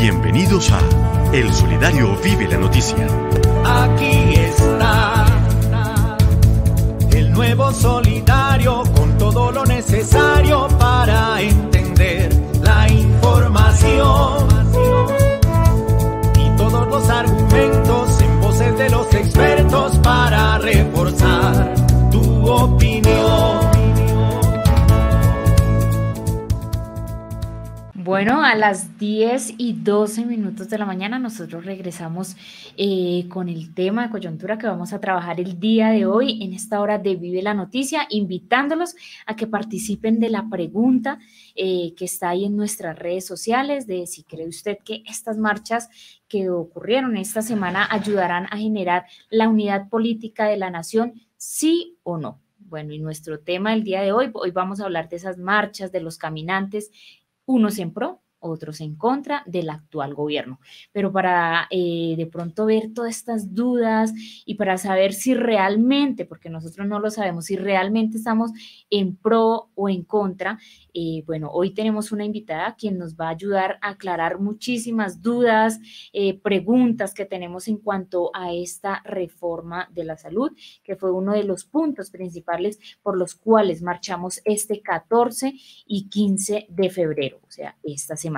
Bienvenidos a El Solidario Vive la Noticia. Aquí está el nuevo solidario con todo lo necesario para entender la información y todos los argumentos en voces de los expertos para reforzar tu opinión. Bueno, a las 10 y 12 minutos de la mañana nosotros regresamos eh, con el tema de coyuntura que vamos a trabajar el día de hoy en esta hora de Vive la Noticia, invitándolos a que participen de la pregunta eh, que está ahí en nuestras redes sociales de si cree usted que estas marchas que ocurrieron esta semana ayudarán a generar la unidad política de la nación, sí o no. Bueno, y nuestro tema del día de hoy, hoy vamos a hablar de esas marchas, de los caminantes unos en pro, otros en contra del actual gobierno. Pero para eh, de pronto ver todas estas dudas y para saber si realmente, porque nosotros no lo sabemos, si realmente estamos en pro o en contra, eh, bueno, hoy tenemos una invitada quien nos va a ayudar a aclarar muchísimas dudas, eh, preguntas que tenemos en cuanto a esta reforma de la salud, que fue uno de los puntos principales por los cuales marchamos este 14 y 15 de febrero, o sea, esta semana.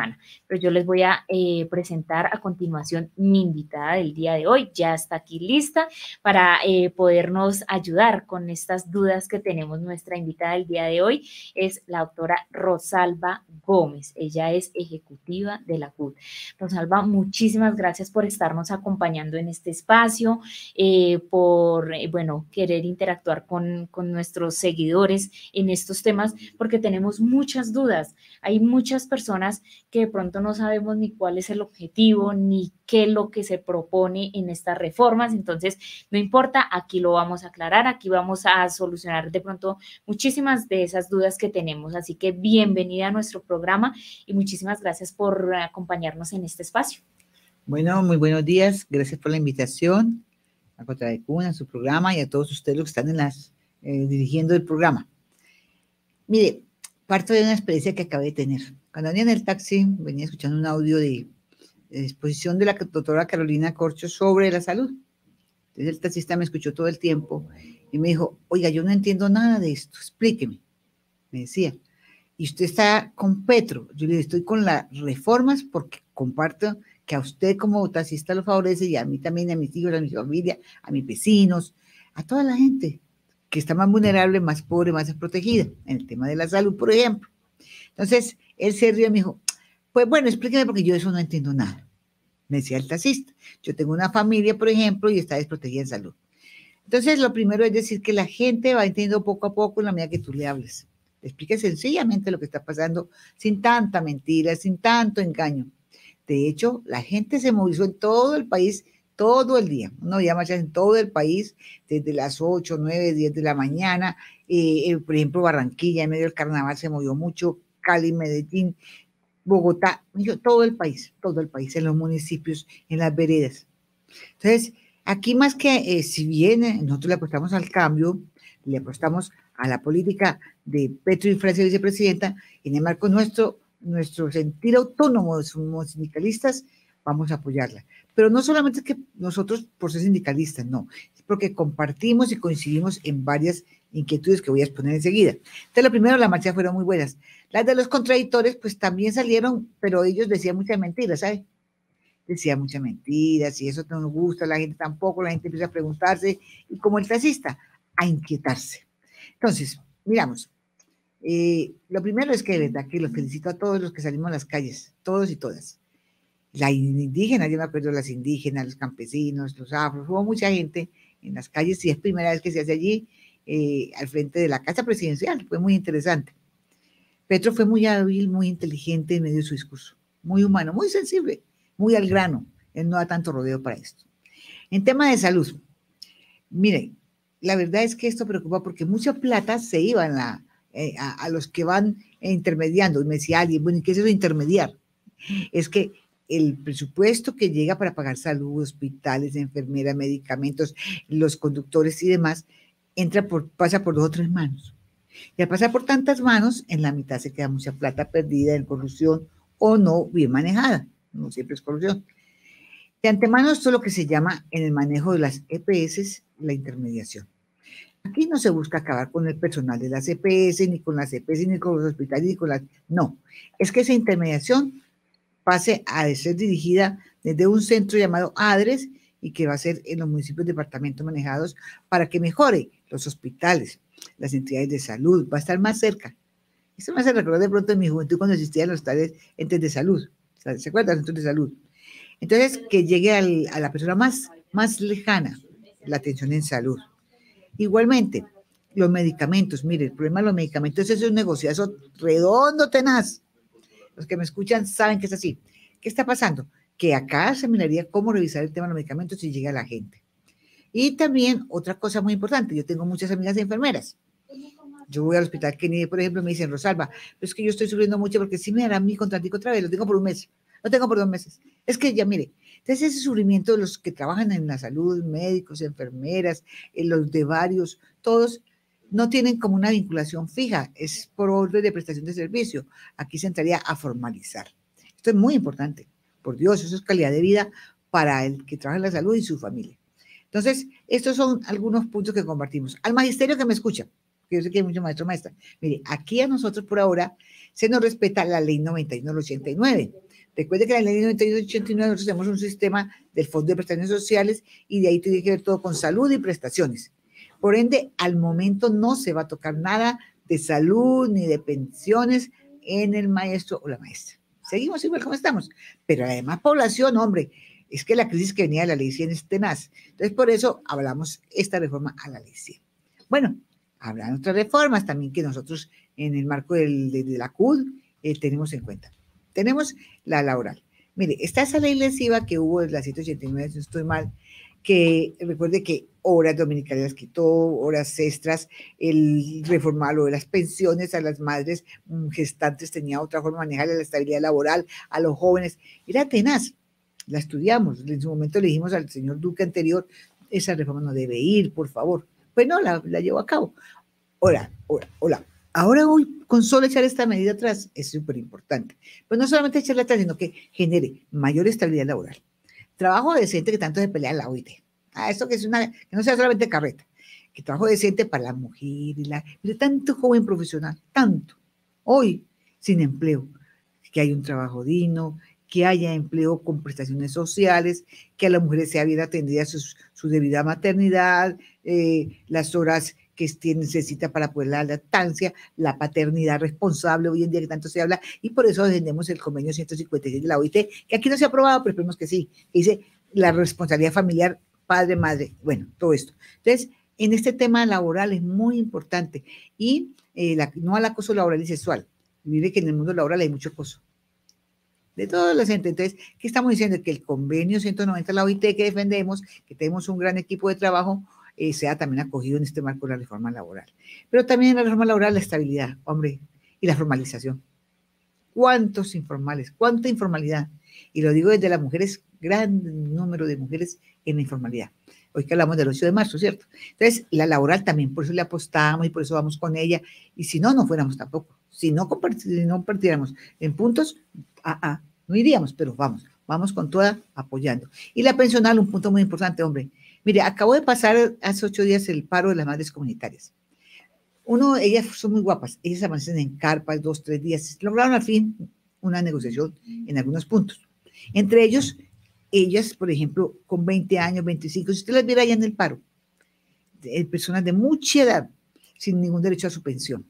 Pero yo les voy a eh, presentar a continuación mi invitada del día de hoy. Ya está aquí lista para podernos ayudar con estas dudas que tenemos. Nuestra invitada del día de hoy es la doctora Rosalba Gómez. Ella es ejecutiva de la CUT. Rosalba, muchísimas gracias por estarnos acompañando en este espacio, eh, por, eh, bueno, querer interactuar con, con nuestros seguidores en estos temas, porque tenemos muchas dudas. Hay muchas personas que de pronto no sabemos ni cuál es el objetivo, ni qué es lo que se propone en estas reformas. Entonces, no importa, aquí lo vamos a aclarar, aquí vamos a solucionar de pronto muchísimas de esas dudas que tenemos. Así que bienvenida a nuestro programa y muchísimas gracias por acompañarnos en este espacio. Bueno, muy buenos días. Gracias por la invitación a Contra de Cuna, a su programa y a todos ustedes los que están en las, eh, dirigiendo el programa. Mire, parto de una experiencia que acabé de tener. Cuando venía en el taxi, venía escuchando un audio de, de exposición de la doctora Carolina Corcho sobre la salud. Entonces el taxista me escuchó todo el tiempo y me dijo, oiga, yo no entiendo nada de esto, explíqueme. Me decía, y usted está con Petro. Yo le estoy con las reformas porque comparto que a usted como taxista lo favorece y a mí también, a mis hijos, a mi familia, a mis vecinos, a toda la gente que está más vulnerable, más pobre, más desprotegida, en el tema de la salud, por ejemplo. Entonces, él se rió y me dijo, pues bueno, explíqueme porque yo eso no entiendo nada. Me decía el taxista. Yo tengo una familia, por ejemplo, y está desprotegida en salud. Entonces, lo primero es decir que la gente va entendiendo poco a poco en la medida que tú le hables. Le explique sencillamente lo que está pasando, sin tanta mentira, sin tanto engaño. De hecho, la gente se movilizó en todo el país todo el día. No había marchas en todo el país, desde las 8, 9, 10 de la mañana. Eh, por ejemplo, Barranquilla, en medio del carnaval, se movió mucho. Cali, Medellín, Bogotá, todo el país, todo el país, en los municipios, en las veredas. Entonces, aquí más que, eh, si bien nosotros le apostamos al cambio, le apostamos a la política de Petro y Francia vicepresidenta, en el marco nuestro, nuestro sentir autónomo somos sindicalistas, vamos a apoyarla. Pero no solamente es que nosotros por ser sindicalistas, no, es porque compartimos y coincidimos en varias inquietudes que voy a exponer enseguida. Entonces, lo primero, las marchas fueron muy buenas. Las de los contradictores, pues también salieron, pero ellos decían muchas mentiras, ¿sabes? Decían muchas mentiras y eso no nos gusta, la gente tampoco, la gente empieza a preguntarse y como el taxista, a inquietarse. Entonces, miramos. Eh, lo primero es que de verdad que los felicito a todos los que salimos a las calles, todos y todas. La indígena, yo me acuerdo las indígenas, los campesinos, los afros, hubo mucha gente en las calles y es primera vez que se hace allí eh, al frente de la casa presidencial, fue muy interesante. Petro fue muy hábil, muy inteligente en medio de su discurso, muy humano, muy sensible, muy al grano, él no da tanto rodeo para esto. En tema de salud, miren, la verdad es que esto preocupa porque mucha plata se iba la, eh, a, los que van intermediando. Y me decía alguien, bueno, ¿y qué es eso intermediar? Es que el presupuesto que llega para pagar salud, hospitales, enfermeras, medicamentos, los conductores y demás, entra por, pasa por dos o tres manos. Y al pasar por tantas manos, en la mitad se queda mucha plata perdida en corrupción o no bien manejada. no siempre es corrupción. De antemano, esto es lo que se llama en el manejo de las EPS la intermediación. Aquí no se busca acabar con el personal de las EPS, ni con las EPS, ni con los hospitales, ni con las... No, es que esa intermediación pase a ser dirigida desde un centro llamado ADRES y que va a ser en los municipios departamentos manejados para que mejore los hospitales, las entidades de salud, va a estar más cerca. Esto me hace recordar de pronto en mi juventud cuando existían los tales entes de salud. ¿Se acuerdan? Centros de salud. Entonces, que llegue a la persona más, más lejana la atención en salud. Igualmente, los medicamentos. Mire, el problema de los medicamentos es un negociazo redondo, tenaz. Los que me escuchan saben que es así. ¿Qué está pasando? Que acá se miraría cómo revisar el tema de los medicamentos si llega a la gente. Y también otra cosa muy importante, yo tengo muchas amigas enfermeras. Yo voy al hospital Kennedy, por ejemplo, me dicen, Rosalba, pero es que yo estoy sufriendo mucho porque si me harán mi contratico otra vez, lo tengo por un mes, lo tengo por dos meses. Es que ya, mire, entonces ese sufrimiento de los que trabajan en la salud, médicos, enfermeras, en los de varios, todos no tienen como una vinculación fija, es por orden de prestación de servicio. Aquí se entraría a formalizar. Esto es muy importante, por Dios, eso es calidad de vida para el que trabaja en la salud y su familia. Entonces, estos son algunos puntos que compartimos. Al magisterio que me escucha, que yo sé que hay muchos maestros maestras, mire, aquí a nosotros por ahora se nos respeta la ley 9189. Recuerde que la ley 9189 nosotros tenemos un sistema del Fondo de Prestaciones Sociales y de ahí tiene que ver todo con salud y prestaciones. Por ende, al momento no se va a tocar nada de salud ni de pensiones en el maestro o la maestra. Seguimos igual como estamos, pero además población, hombre, es que la crisis que venía de la ley 100 es tenaz. Entonces, por eso hablamos esta reforma a la ley 100. Bueno, habrán otras reformas también que nosotros en el marco del, de, la CUD eh, tenemos en cuenta. Tenemos la laboral. Mire, está esa ley lesiva que hubo en la 189, si no estoy mal, que recuerde que horas dominicales las quitó, horas extras, el reformar lo de las pensiones a las madres mm, gestantes tenía otra forma de manejar la estabilidad laboral, a los jóvenes, era tenaz la estudiamos. En su momento le dijimos al señor Duque anterior, esa reforma no debe ir, por favor. Pues no, la, la llevó a cabo. Hola, hola, hola. Ahora hoy, con solo echar esta medida atrás, es súper importante. Pues no solamente echarla atrás, sino que genere mayor estabilidad laboral. Trabajo decente que tanto se pelea la OIT. Ah, esto que es una, que no sea solamente carreta. Que trabajo decente para la mujer y la, de tanto joven profesional, tanto. Hoy, sin empleo. Que hay un trabajo digno, que haya empleo con prestaciones sociales, que a las mujeres sea bien atendida su, su debida maternidad, eh, las horas que necesita para poder la lactancia, la paternidad responsable, hoy en día que tanto se habla, y por eso defendemos el convenio 156 de la OIT, que aquí no se ha aprobado, pero esperemos que sí, que dice la responsabilidad familiar padre-madre, bueno, todo esto. Entonces, en este tema laboral es muy importante, y eh, la, no al acoso laboral y sexual. Mire que en el mundo laboral hay mucho acoso de todas las entes. Entonces, ¿qué estamos diciendo? Que el convenio 190 de la OIT que defendemos, que tenemos un gran equipo de trabajo, eh, sea también acogido en este marco de la reforma laboral. Pero también en la reforma laboral la estabilidad, hombre, y la formalización. ¿Cuántos informales? ¿Cuánta informalidad? Y lo digo desde las mujeres, gran número de mujeres en la informalidad. Hoy que hablamos del 8 de marzo, ¿cierto? Entonces, la laboral también, por eso le apostamos y por eso vamos con ella. Y si no, no fuéramos tampoco. Si no, si en puntos, ah, ah, no iríamos, pero vamos, vamos con toda apoyando. Y la pensional, un punto muy importante, hombre. Mire, acabo de pasar hace ocho días el paro de las madres comunitarias. Uno, ellas son muy guapas, ellas amanecen en carpas dos, tres días. Lograron al fin una negociación en algunos puntos. Entre ellos, ellas, por ejemplo, con 20 años, 25, si usted las viera allá en el paro, personas de mucha edad, sin ningún derecho a su pensión.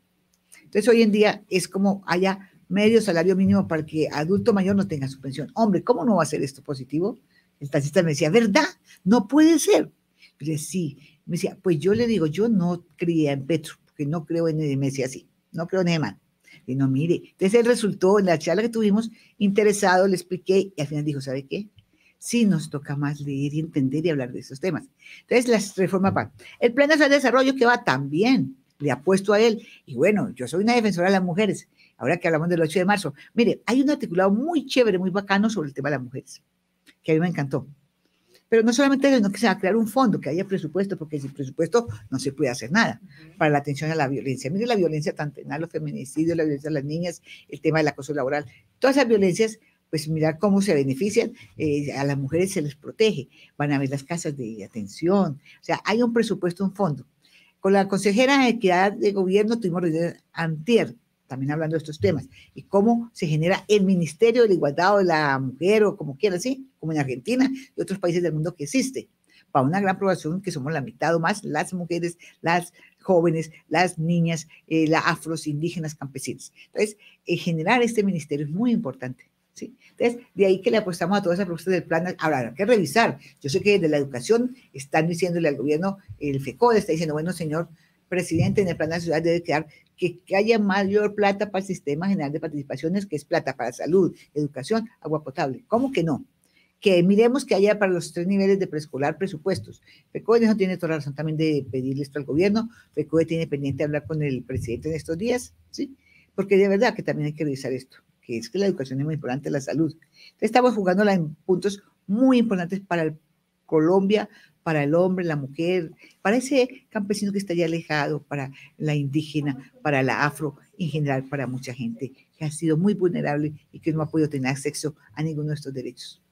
Entonces, hoy en día es como haya medio salario mínimo para que adulto mayor no tenga su pensión. Hombre, ¿cómo no va a ser esto positivo? El taxista me decía, ¿verdad? No puede ser. Le decía, sí. Me decía, pues yo le digo, yo no creía en Petro, porque no creo en él. Me decía así, no creo en Eman. Y no, mire, entonces él resultó en la charla que tuvimos interesado, le expliqué y al final dijo, ¿sabe qué? Sí nos toca más leer y entender y hablar de esos temas. Entonces, las reformas van. El plan de desarrollo que va también, le apuesto a él. Y bueno, yo soy una defensora de las mujeres, ahora que hablamos del 8 de marzo. Mire, hay un articulado muy chévere, muy bacano sobre el tema de las mujeres, que a mí me encantó. Pero no solamente eso, que se va a crear un fondo, que haya presupuesto, porque sin presupuesto no se puede hacer nada para la atención a la violencia. Mire la violencia tan penal, los feminicidios, la violencia de las niñas, el tema del acoso laboral, todas esas violencias pues mirar cómo se benefician, eh, a las mujeres se les protege, van a ver las casas de atención, o sea, hay un presupuesto, un fondo. Con la consejera de Equidad de Gobierno tuvimos reunión antier, también hablando de estos temas, y cómo se genera el Ministerio de la Igualdad de la Mujer, o como quieran, ¿sí? Como en Argentina y otros países del mundo que existe, para una gran población que somos la mitad o más, las mujeres, las jóvenes, las niñas, eh, las afros, indígenas, campesinas. Entonces, eh, generar este ministerio es muy importante. ¿sí? Entonces, de ahí que le apostamos a todas esas propuestas del plan. Ahora, hay que revisar. Yo sé que de la educación están diciéndole al gobierno, el FECODE está diciendo, bueno, señor presidente, en el plan ciudad debe quedar que, que, haya mayor plata para el sistema general de participaciones, que es plata para salud, educación, agua potable. ¿Cómo que no? que miremos que haya para los tres niveles de preescolar presupuestos. FECODE no tiene toda la razón también de pedirle esto al gobierno. FECODE tiene pendiente hablar con el presidente en estos días, ¿sí? Porque de verdad que también hay que revisar esto, que es que la educación es muy importante, la salud. Entonces estamos jugándola en puntos muy importantes para el Colombia, para el hombre, la mujer, para ese campesino que está ya alejado, para la indígena, para la afro, en general para mucha gente que ha sido muy vulnerable y que no ha podido tener acceso a ninguno de estos derechos.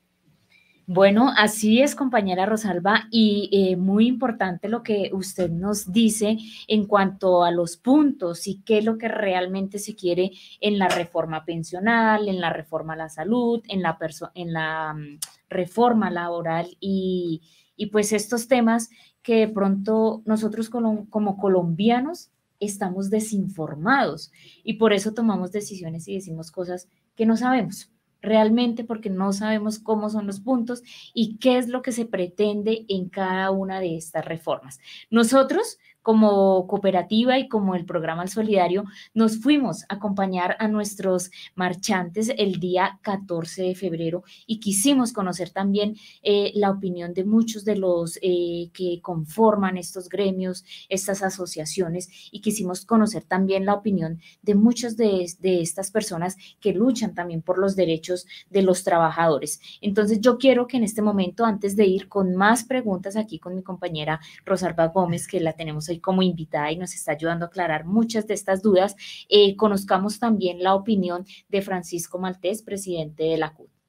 Bueno, así es, compañera Rosalba, y eh, muy importante lo que usted nos dice en cuanto a los puntos y qué es lo que realmente se quiere en la reforma pensional, en la reforma a la salud, en la, um, reforma laboral y, y, pues estos temas que de pronto nosotros como, colombianos estamos desinformados y por eso tomamos decisiones y decimos cosas que no sabemos realmente porque no sabemos cómo son los puntos y qué es lo que se pretende en cada una de estas reformas. Nosotros como cooperativa y como el programa El Solidario, nos fuimos a acompañar a nuestros marchantes el día 14 de febrero y quisimos conocer también eh, la opinión de muchos de los eh, que conforman estos gremios, estas asociaciones, y quisimos conocer también la opinión de muchas de, de estas personas que luchan también por los derechos de los trabajadores. Entonces yo quiero que en este momento, antes de ir con más preguntas aquí con mi compañera Rosalba Gómez, que la tenemos como invitada y nos está ayudando a aclarar muchas de estas dudas, eh, conozcamos también la opinión de Francisco Maltés, presidente de la CUT.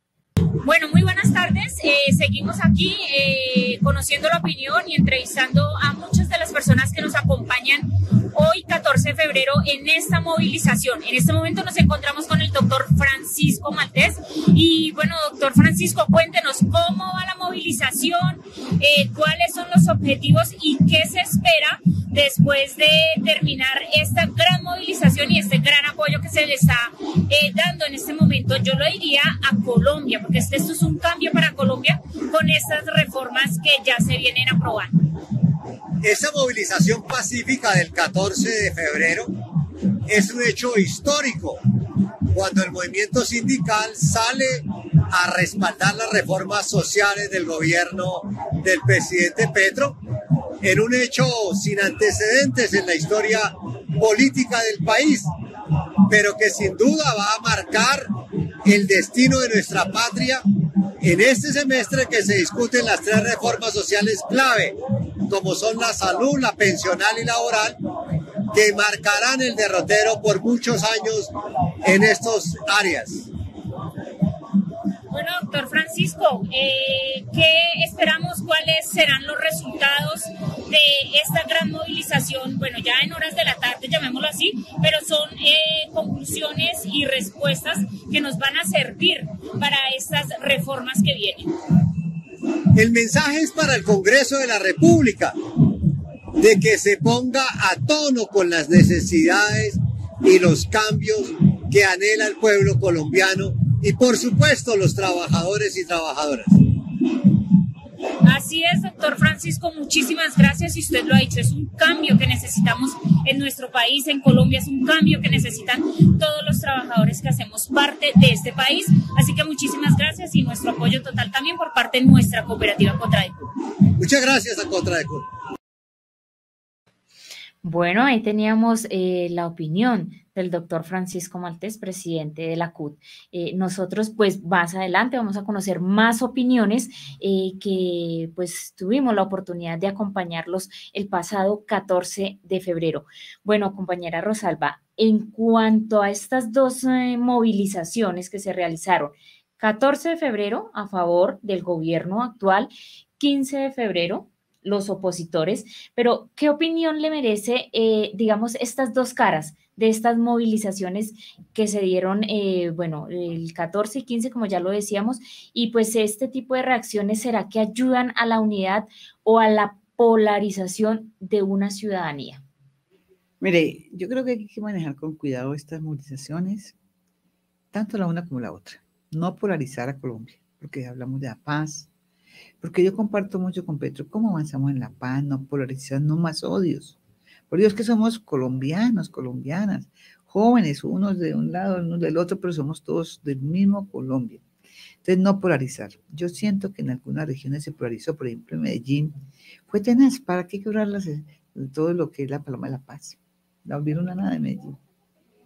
Bueno, muy buenas tardes. Eh, seguimos aquí eh, conociendo la opinión y entrevistando a muchas de las personas que nos acompañan hoy, 14 de febrero, en esta movilización. En este momento nos encontramos con el doctor Francisco Maltés. Y bueno, doctor Francisco, cuéntenos cómo va la movilización, eh, cuáles son los objetivos y qué se espera después de terminar esta gran movilización y este gran apoyo que se le está eh, dando en este momento. Yo lo diría a Colombia, porque este, esto es un cambio para Colombia con estas reformas que ya se vienen aprobando. Esa movilización pacífica del 14 de febrero es un hecho histórico cuando el movimiento sindical sale a respaldar las reformas sociales del gobierno del presidente Petro en un hecho sin antecedentes en la historia política del país, pero que sin duda va a marcar el destino de nuestra patria en este semestre que se discuten las tres reformas sociales clave, como son la salud, la pensional y laboral, que marcarán el derrotero por muchos años en estas áreas. Bueno, doctor Francisco, eh, ¿qué esperamos? ¿Cuáles serán los resultados de esta gran movilización? Bueno, ya en horas de la tarde, llamémoslo así, pero son eh, conclusiones y respuestas que nos van a servir para estas reformas que vienen. El mensaje es para el Congreso de la República, de que se ponga a tono con las necesidades y los cambios que anhela el pueblo colombiano y por supuesto los trabajadores y trabajadoras. Así es, doctor Francisco, muchísimas gracias y usted lo ha dicho, es un cambio que necesitamos en nuestro país, en Colombia, es un cambio que necesitan todos los trabajadores que hacemos parte de este país, así que muchísimas gracias y nuestro apoyo total también por parte de nuestra cooperativa Contradecur. Muchas gracias a Contradecur. Bueno, ahí teníamos eh, la opinión del doctor Francisco Maltés, presidente de la CUT. Eh, nosotros, pues, más adelante vamos a conocer más opiniones eh, que, pues, tuvimos la oportunidad de acompañarlos el pasado 14 de febrero. Bueno, compañera Rosalba, en cuanto a estas dos movilizaciones que se realizaron, 14 de febrero a favor del gobierno actual, 15 de febrero los opositores, pero ¿qué opinión le merece, eh, digamos, estas dos caras de estas movilizaciones que se dieron, eh, bueno, el 14 y 15, como ya lo decíamos, y pues este tipo de reacciones, ¿será que ayudan a la unidad o a la polarización de una ciudadanía? Mire, yo creo que hay que manejar con cuidado estas movilizaciones, tanto la una como la otra. No polarizar a Colombia, porque hablamos de la paz, porque yo comparto mucho con Petro cómo avanzamos en la paz, no polarizar, no más odios. Por Dios que somos colombianos, colombianas, jóvenes, unos de un lado, unos del otro, pero somos todos del mismo Colombia. Entonces, no polarizar. Yo siento que en algunas regiones se polarizó, por ejemplo, en Medellín, fue tenaz, ¿para qué quebrarlas todo lo que es la Paloma de la Paz? No volvieron a nada de Medellín.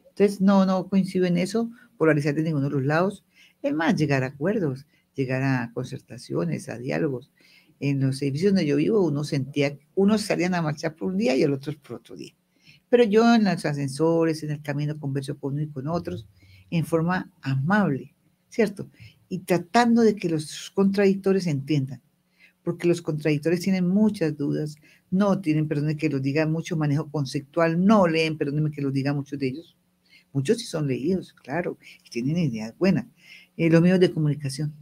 Entonces, no, no coincido en eso, polarizar de ninguno de los lados. Es más, llegar a acuerdos, llegar a concertaciones, a diálogos. En los edificios donde yo vivo, uno sentía, unos salían a marchar por un día y el otros por otro día. Pero yo en los ascensores, en el camino, converso con uno y con otros en forma amable, ¿cierto? Y tratando de que los contradictores entiendan, porque los contradictores tienen muchas dudas, no tienen, perdón, que los diga mucho manejo conceptual, no leen, perdónenme que los diga muchos de ellos. Muchos sí son leídos, claro, y tienen ideas buenas. Eh, los medios de comunicación.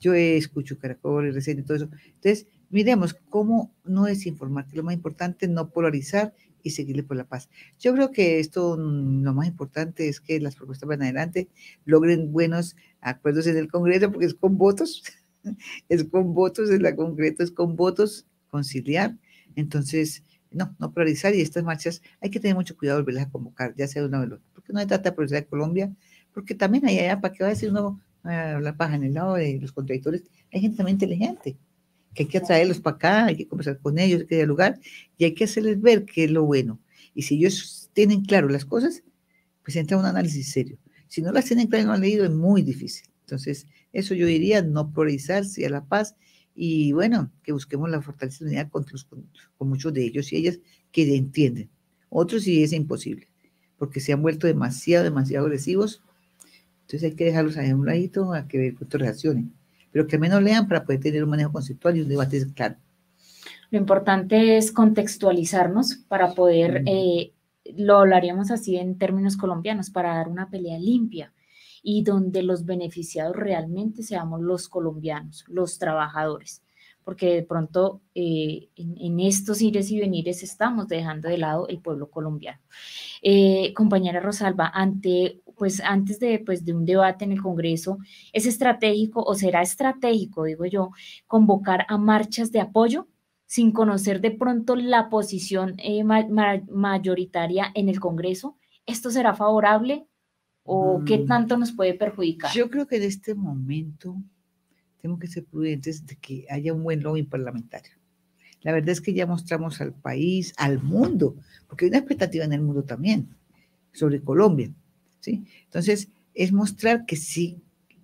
Yo escucho Caracol, y y todo eso. Entonces, miremos cómo no desinformar, que lo más importante es no polarizar y seguirle por la paz. Yo creo que esto, mm, lo más importante es que las propuestas van adelante, logren buenos acuerdos en el Congreso, porque es con votos, es con votos, en la Congreso es con votos, conciliar. Entonces, no, no polarizar y estas marchas hay que tener mucho cuidado de volverlas a convocar, ya sea una vez porque no se trata de polarizar Colombia, porque también hay allá, ¿para qué va a decir uno la paja en el lado de los contradictores? Hay gente también inteligente, que hay que atraerlos para acá, hay que conversar con ellos, hay que dialogar y hay que hacerles ver qué es lo bueno. Y si ellos tienen claro las cosas, pues entra un análisis serio. Si no las tienen claro y no han leído, es muy difícil. Entonces, eso yo diría, no polarizarse a la paz y bueno, que busquemos la fortaleza de unidad con, con, muchos de ellos y ellas que entienden. Otros sí es imposible, porque se han vuelto demasiado, demasiado agresivos. Entonces hay que dejarlos ahí a un ladito a que otros reaccionen, pero que al menos lean para poder tener un manejo conceptual y un debate claro. Lo importante es contextualizarnos para poder, eh, lo hablaríamos así en términos colombianos, para dar una pelea limpia y donde los beneficiados realmente seamos los colombianos, los trabajadores, porque de pronto eh, en, estos ires y venires estamos dejando de lado el pueblo colombiano. Eh, compañera Rosalba, ante, pues antes de, pues, de un debate en el Congreso, ¿es estratégico o será estratégico, digo yo, convocar a marchas de apoyo sin conocer de pronto la posición eh, mayoritaria en el Congreso? ¿Esto será favorable o qué mm. tanto nos puede perjudicar? Yo creo que en este momento tenemos que ser prudentes de que haya un buen lobby parlamentario. La verdad es que ya mostramos al país, al mundo, porque hay una expectativa en el mundo también sobre Colombia. ¿sí? Entonces, es mostrar que sí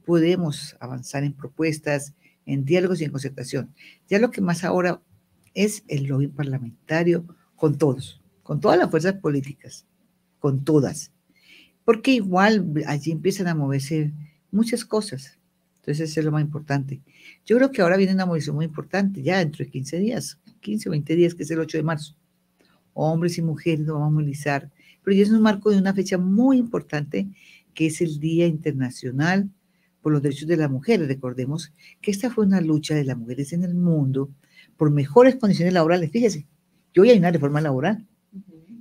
podemos avanzar en propuestas, en diálogos y en concertación. Ya lo que más ahora es el lobby parlamentario con todos, con todas las fuerzas políticas, con todas porque igual allí empiezan a moverse muchas cosas. Entonces, eso es lo más importante. Yo creo que ahora viene una movilización muy importante, ya dentro de 15 días, 15 o 20 días, que es el 8 de marzo. Hombres y mujeres nos vamos a movilizar, pero ya es un marco de una fecha muy importante, que es el Día Internacional por los Derechos de la Mujer. Recordemos que esta fue una lucha de las mujeres en el mundo por mejores condiciones laborales. Fíjese, yo hoy hay una reforma laboral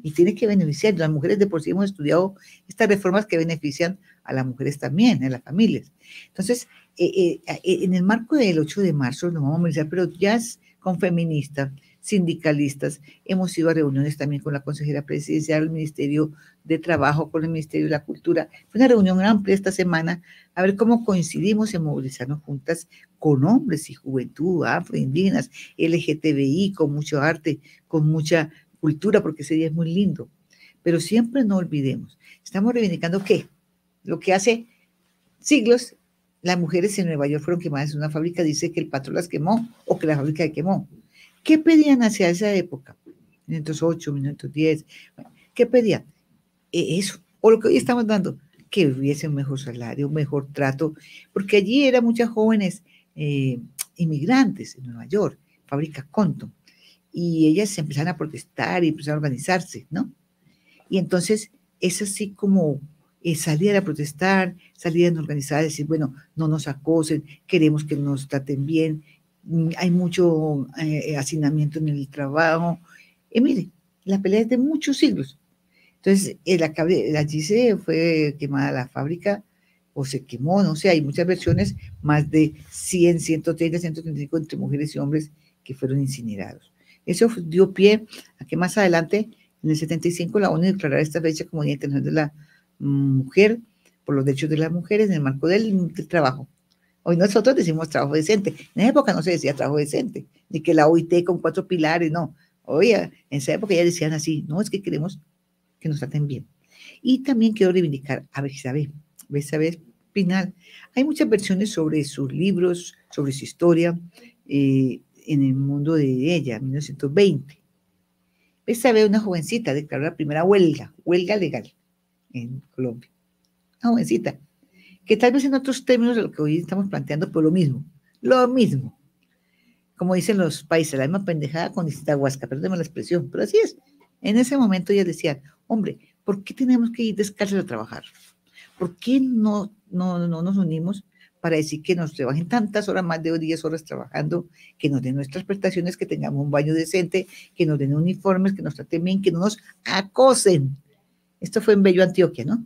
y tiene que beneficiar. Las mujeres de por sí hemos estudiado estas reformas que benefician a las mujeres también, a las familias. Entonces, eh, eh, eh, en el marco del 8 de marzo nos vamos a movilizar, pero ya con feministas, sindicalistas, hemos ido a reuniones también con la consejera presidencial, el Ministerio de Trabajo, con el Ministerio de la Cultura. Fue una reunión amplia esta semana a ver cómo coincidimos en movilizarnos juntas con hombres y juventud, afro, indígenas, LGTBI, con mucho arte, con mucha cultura, porque ese día es muy lindo. Pero siempre no olvidemos, estamos reivindicando qué? Lo que hace siglos las mujeres en Nueva York fueron quemadas en una fábrica, dice que el patrón las quemó o que la fábrica quemó. ¿Qué pedían hacia esa época? 1908, 1910. ¿Qué pedían? E, eso. O lo que hoy estamos dando, que hubiese un mejor salario, un mejor trato, porque allí eran muchas jóvenes eh, inmigrantes en Nueva York, fábrica Compton, y ellas empezaron a protestar y empezaron a organizarse, ¿no? Y entonces es así como eh, a protestar, salir a organizar, decir, bueno, no nos acosen, queremos que nos traten bien, mm, hay mucho eh, hacinamiento en el trabajo. Y mire, la pelea es de muchos siglos. Entonces, el, allí se fue quemada la fábrica o se quemó, no sé, hay muchas versiones, más de 100, 130, 135 entre mujeres y hombres que fueron incinerados. Eso dio pie a que más adelante, en el 75, la ONU declarara esta fecha como Día Internacional de la Mujer por los derechos de las mujeres en el marco del, trabajo. Hoy nosotros decimos trabajo decente. En esa época no se decía trabajo decente, ni que la OIT con cuatro pilares, no. Oye, en esa época ya decían así, no, es que queremos que nos traten bien. Y también quiero reivindicar a Isabel, Isabel Pinal. Hay muchas versiones sobre sus libros, sobre su historia eh, en el mundo de ella, 1920. Isabel, una jovencita, declaró la primera huelga, huelga legal en Colombia. Una jovencita, que tal vez en otros términos de lo que hoy estamos planteando, por lo mismo, lo mismo. Como dicen los países, la misma pendejada con distinta huasca, perdónme la expresión, pero así es. En ese momento ellas decían, hombre, ¿por qué tenemos que ir descalzos a trabajar? ¿Por qué no, no, no nos unimos para decir que nos trabajen tantas horas, más de 10 horas trabajando, que nos den nuestras prestaciones, que tengamos un baño decente, que nos den uniformes, que nos traten bien, que no nos acosen? Esto fue en Bello, Antioquia, ¿no?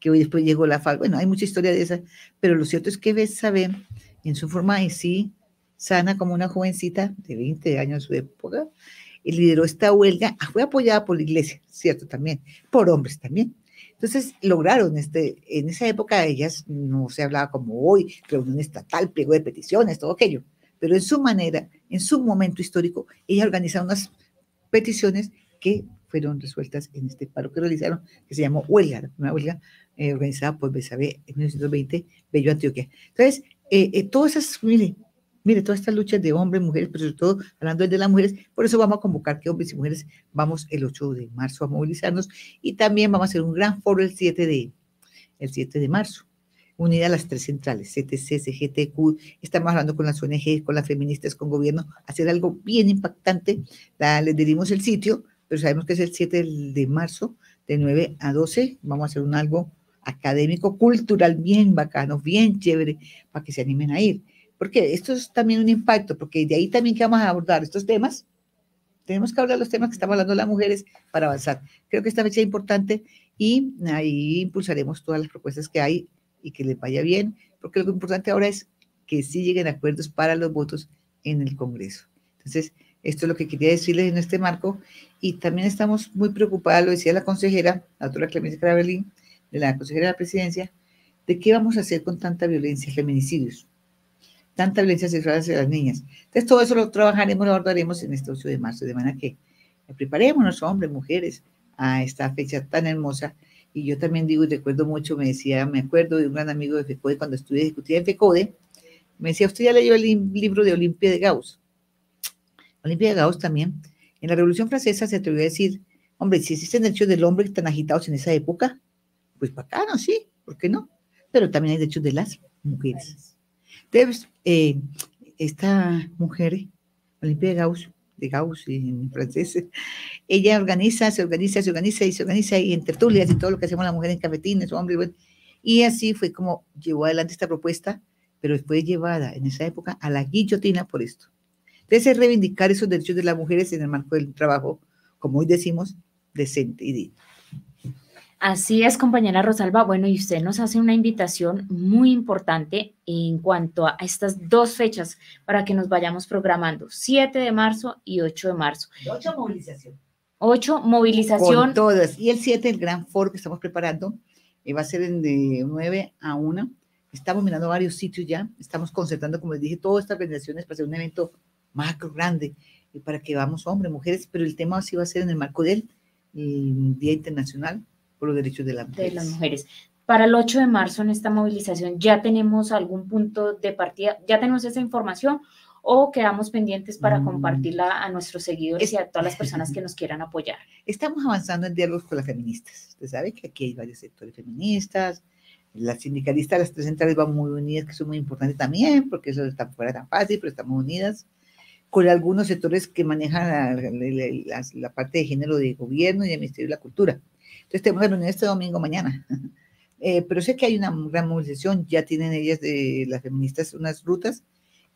Que hoy después llegó la FAL. Bueno, hay mucha historia de esa, pero lo cierto es que Bessabe, en su forma de sí, sana como una jovencita de 20 años de su época, y lideró esta huelga, ah, fue apoyada por la iglesia, cierto, también, por hombres también. Entonces lograron, este, en esa época ellas no se hablaba como hoy, reunión estatal, pliego de peticiones, todo aquello, pero en su manera, en su momento histórico, ellas organizaron unas peticiones que fueron resueltas en este paro que realizaron, que se llamó huelga, una huelga eh, organizada por Besabe en 1920, Bello Antioquia. Entonces, eh, eh, todas esas, mire, Mire, todas estas luchas de hombres, mujeres, pero sobre todo hablando de las mujeres, por eso vamos a convocar que hombres y mujeres vamos el 8 de marzo a movilizarnos y también vamos a hacer un gran foro el 7 de, el 7 de marzo, unida a las tres centrales, CTC, CGTQ, estamos hablando con las ONG, con las feministas, con gobierno, hacer algo bien impactante, les dirigimos el sitio, pero sabemos que es el 7 de marzo, de 9 a 12, vamos a hacer un algo académico, cultural, bien bacano, bien chévere, para que se animen a ir porque esto es también un impacto, porque de ahí también que vamos a abordar estos temas, tenemos que hablar los temas que estamos hablando las mujeres para avanzar. Creo que esta fecha es importante y ahí impulsaremos todas las propuestas que hay y que les vaya bien, porque lo importante ahora es que sí lleguen acuerdos para los votos en el Congreso. Entonces, esto es lo que quería decirles en este marco y también estamos muy preocupadas, lo decía la consejera, la doctora Clemencia Caravelín, de la consejera de la presidencia, de qué vamos a hacer con tanta violencia, feminicidios tanta violencia sexual hacia las niñas. Entonces, todo eso lo trabajaremos, lo abordaremos en este 8 de marzo, de manera que preparémonos, hombres, mujeres, a esta fecha tan hermosa. Y yo también digo y recuerdo mucho, me decía, me acuerdo de un gran amigo de FECODE cuando estudié discutía en FECODE, me decía, usted ya leyó el libro de Olimpia de Gauss. Olimpia de Gauss también, en la Revolución Francesa se atrevió a decir, hombre, si existen derechos del hombre tan agitados en esa época, pues bacano, sí, ¿por qué no? Pero también hay derechos de las mujeres. Entonces, eh, esta mujer, Olimpia de Gauss, de Gauss en francés, ella organiza, se organiza, se organiza y se organiza y en tertulias y todo lo que hacemos las mujeres en cafetines, hombres, y así fue como llevó adelante esta propuesta, pero fue llevada en esa época a la guillotina por esto. Entonces, es reivindicar esos derechos de las mujeres en el marco del trabajo, como hoy decimos, decente y digno. Así es, compañera Rosalba. Bueno, y usted nos hace una invitación muy importante en cuanto a estas dos fechas para que nos vayamos programando, 7 de marzo y 8 de marzo. 8 movilización. 8 movilización. Con todas. Y el 7, el gran foro que estamos preparando, eh, va a ser de 9 a 1. Estamos mirando varios sitios ya. Estamos concertando, como les dije, todas estas organizaciones para hacer un evento macro, grande, y para que vamos hombres, mujeres, pero el tema sí va a ser en el marco del Día Internacional por los derechos de, de las mujeres. Para el 8 de marzo en esta movilización, ¿ya tenemos algún punto de partida? ¿Ya tenemos esa información? o quedamos pendientes para mm. compartirla a nuestros seguidores y a todas las personas que nos quieran apoyar? Estamos avanzando en diálogos con las feministas. Usted sabe que aquí hay varios sectores feministas, las sindicalistas, las tres centrales van muy unidas, que son muy importantes también, porque eso está fuera tan fácil, pero estamos unidas con algunos sectores que manejan la, parte de género de gobierno y del Ministerio de la Cultura. Entonces tenemos reunión este domingo mañana. Eh, pero sé que hay una gran movilización, ya tienen ellas, las feministas, unas rutas.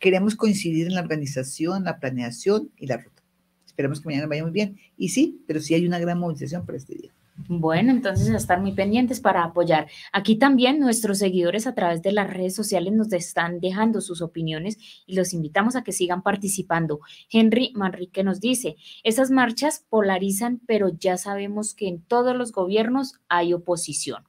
Queremos coincidir en la organización, la planeación y la ruta. Esperamos que mañana vaya muy bien. Y sí, pero sí hay una gran movilización para este día. Bueno, entonces a estar muy pendientes para apoyar. Aquí también nuestros seguidores a través de las redes sociales nos están dejando sus opiniones y los invitamos a que sigan participando. Henry Manrique nos dice, esas marchas polarizan, pero ya sabemos que en todos los gobiernos hay oposición.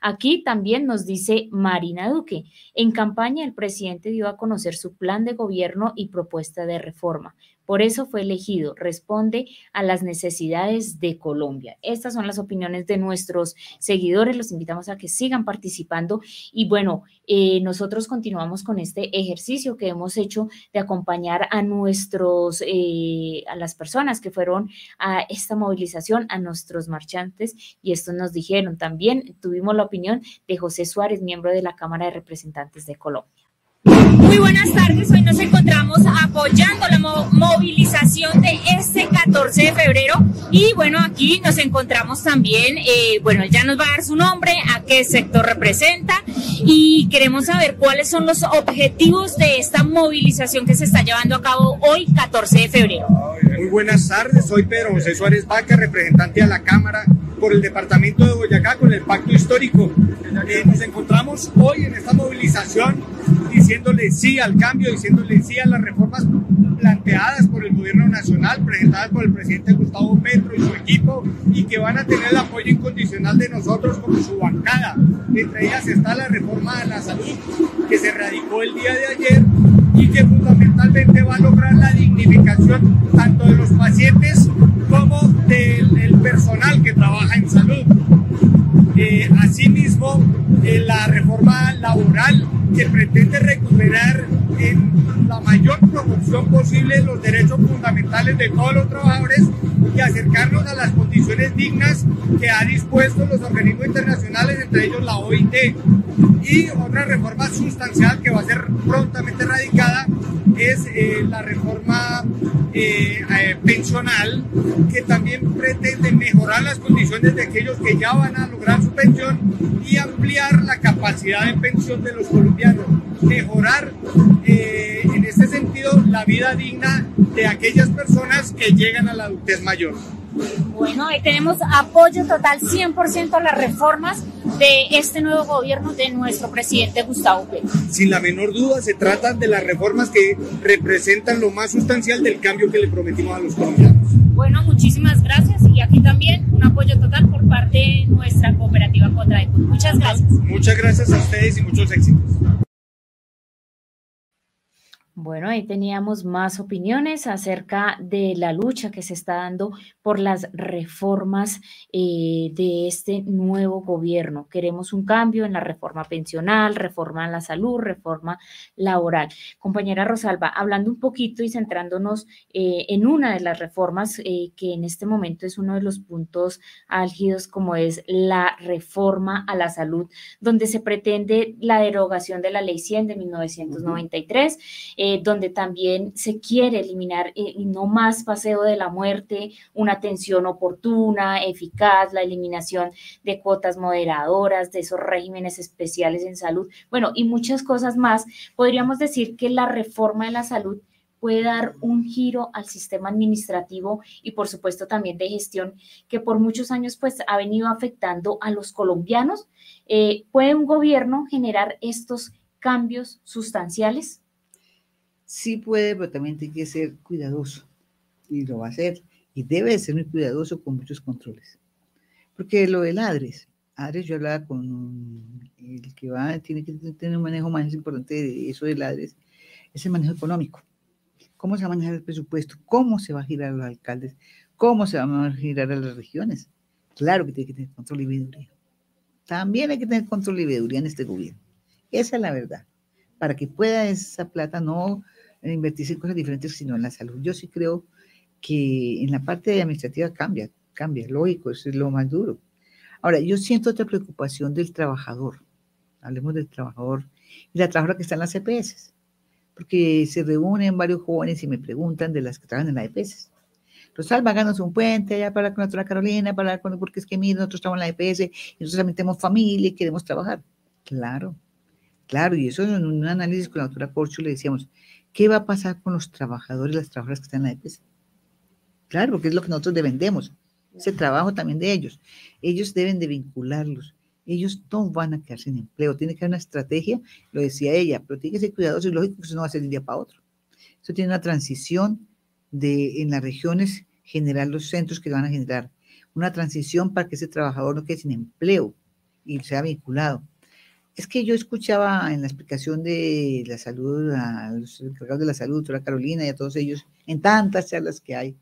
Aquí también nos dice Marina Duque, en campaña el presidente dio a conocer su plan de gobierno y propuesta de reforma. Por eso fue elegido. Responde a las necesidades de Colombia. Estas son las opiniones de nuestros seguidores. Los invitamos a que sigan participando. Y bueno, eh, nosotros continuamos con este ejercicio que hemos hecho de acompañar a nuestros, eh, a las personas que fueron a esta movilización, a nuestros marchantes. Y esto nos dijeron también. Tuvimos la opinión de José Suárez, miembro de la Cámara de Representantes de Colombia. Muy buenas tardes, hoy nos encontramos apoyando la movilización de este 14 de febrero y bueno, aquí nos encontramos también, eh, bueno, ya nos va a dar su nombre, a qué sector representa y queremos saber cuáles son los objetivos de esta movilización que se está llevando a cabo hoy 14 de febrero. Muy buenas tardes, soy Pedro José Suárez Vaca, representante de la Cámara por el Departamento de Boyacá con el Pacto Histórico. Eh, nos encontramos hoy en esta movilización diciéndole sí al cambio, diciéndole sí a las reformas planteadas por el gobierno nacional, presentadas por el presidente Gustavo Petro y su equipo, y que van a tener el apoyo incondicional de nosotros como su bancada. Entre ellas está la reforma de la salud, que se radicó el día de ayer y que fundamentalmente va a lograr la dignificación tanto de los pacientes como del personal que trabaja en salud. Eh, asimismo, la reforma laboral que pretende recuperar en la mayor proporción posible los derechos fundamentales de todos los trabajadores y acercarnos a las condiciones dignas que ha dispuesto los organismos internacionales, entre ellos la OIT. Y otra reforma sustancial que va a ser prontamente radicada es eh, la reforma eh, eh, pensional, que también pretende mejorar las condiciones de aquellos que ya van a lograr pensión y ampliar la capacidad de pensión de los colombianos, mejorar en este sentido la vida digna de aquellas personas que llegan a la adultez mayor. Bueno, ahí tenemos apoyo total 100% a las reformas de este nuevo gobierno de nuestro presidente Gustavo Petro. Sin la menor duda, se tratan de las reformas que representan lo más sustancial del cambio que le prometimos a los colombianos. Bueno, muchísimas gracias y aquí también un apoyo total por parte de nuestra cooperativa Contraeco. Muchas gracias. Muchas gracias a ustedes y muchos éxitos. Bueno, ahí teníamos más opiniones acerca de la lucha que se está dando por las reformas eh, de este nuevo gobierno. Queremos un cambio en la reforma pensional, reforma en la salud, reforma laboral. Compañera Rosalba, hablando un poquito y centrándonos eh, en una de las reformas eh, que en este momento es uno de los puntos álgidos, como es la reforma a la salud, donde se pretende la derogación de la ley 100 de 1993. Eh, donde también se quiere eliminar eh, no más paseo de la muerte, una atención oportuna, eficaz, la eliminación de cuotas moderadoras, de esos regímenes especiales en salud, bueno, y muchas cosas más. Podríamos decir que la reforma de la salud puede dar un giro al sistema administrativo y por supuesto también de gestión que por muchos años pues ha venido afectando a los colombianos. Eh, ¿Puede un gobierno generar estos cambios sustanciales? Sí puede, pero también tiene que ser cuidadoso. Y lo va a hacer. Y debe ser muy cuidadoso con muchos controles. Porque lo del ADRES, ADRES yo hablaba con el que va, tiene que tener un manejo más importante de eso del ADRES, es el manejo económico. ¿Cómo se va a manejar el presupuesto? ¿Cómo se va a girar a los alcaldes? ¿Cómo se va a girar a las regiones? Claro que tiene que tener control y veeduría. También hay que tener control y veeduría en este gobierno. Esa es la verdad. Para que pueda esa plata no invertirse en cosas diferentes, sino en la salud. Yo sí creo que en la parte administrativa cambia, cambia, lógico, eso es lo más duro. Ahora, yo siento otra preocupación del trabajador. Hablemos del trabajador y la trabajadora que está en las EPS, porque se reúnen varios jóvenes y me preguntan de las que trabajan en las EPS. Rosalba, háganos un puente allá para con la doctora Carolina, para con, porque es que mira, nosotros estamos en la EPS y nosotros también tenemos familia y queremos trabajar. Claro, claro, y eso en un análisis con la doctora Corcho le decíamos, ¿qué va a pasar con los trabajadores, las trabajadoras que están en la EPS? Claro, porque es lo que nosotros defendemos, ese trabajo también de ellos. Ellos deben de vincularlos. Ellos no van a quedar sin empleo. Tiene que haber una estrategia, lo decía ella, pero tiene que ser cuidadoso y lógico que eso no va a ser de un día para otro. Eso tiene una transición de en las regiones generar los centros que van a generar. Una transición para que ese trabajador no quede sin empleo y sea vinculado. Es que yo escuchaba en la explicación de la salud, a los encargados de la salud, doctora Carolina y a todos ellos, en tantas charlas que hay,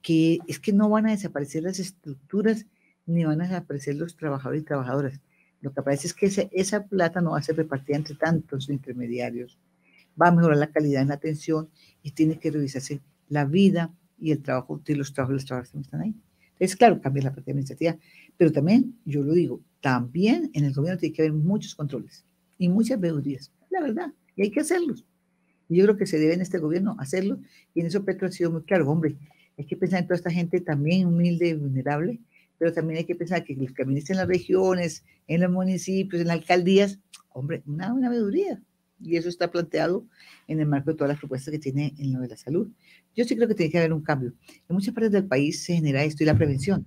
que es que no van a desaparecer las estructuras ni van a desaparecer los trabajadores y trabajadoras. Lo que aparece es que esa, plata no va a ser repartida entre tantos intermediarios. Va a mejorar la calidad en la atención y tiene que revisarse la vida y el trabajo de los trabajadores y trabajadores que están ahí. Entonces, claro, cambia la parte administrativa, pero también, yo lo digo, también en el gobierno tiene que haber muchos controles y muchas veedurías, la verdad, y hay que hacerlos. Y yo creo que se debe en este gobierno hacerlo, y en eso Petro ha sido muy claro, hombre, hay que pensar en toda esta gente también humilde y vulnerable, pero también hay que pensar que los que administran las regiones, en los municipios, en las alcaldías, hombre, una, una veeduría. Y eso está planteado en el marco de todas las propuestas que tiene en lo de la salud. Yo sí creo que tiene que haber un cambio. En muchas partes del país se genera esto y la prevención.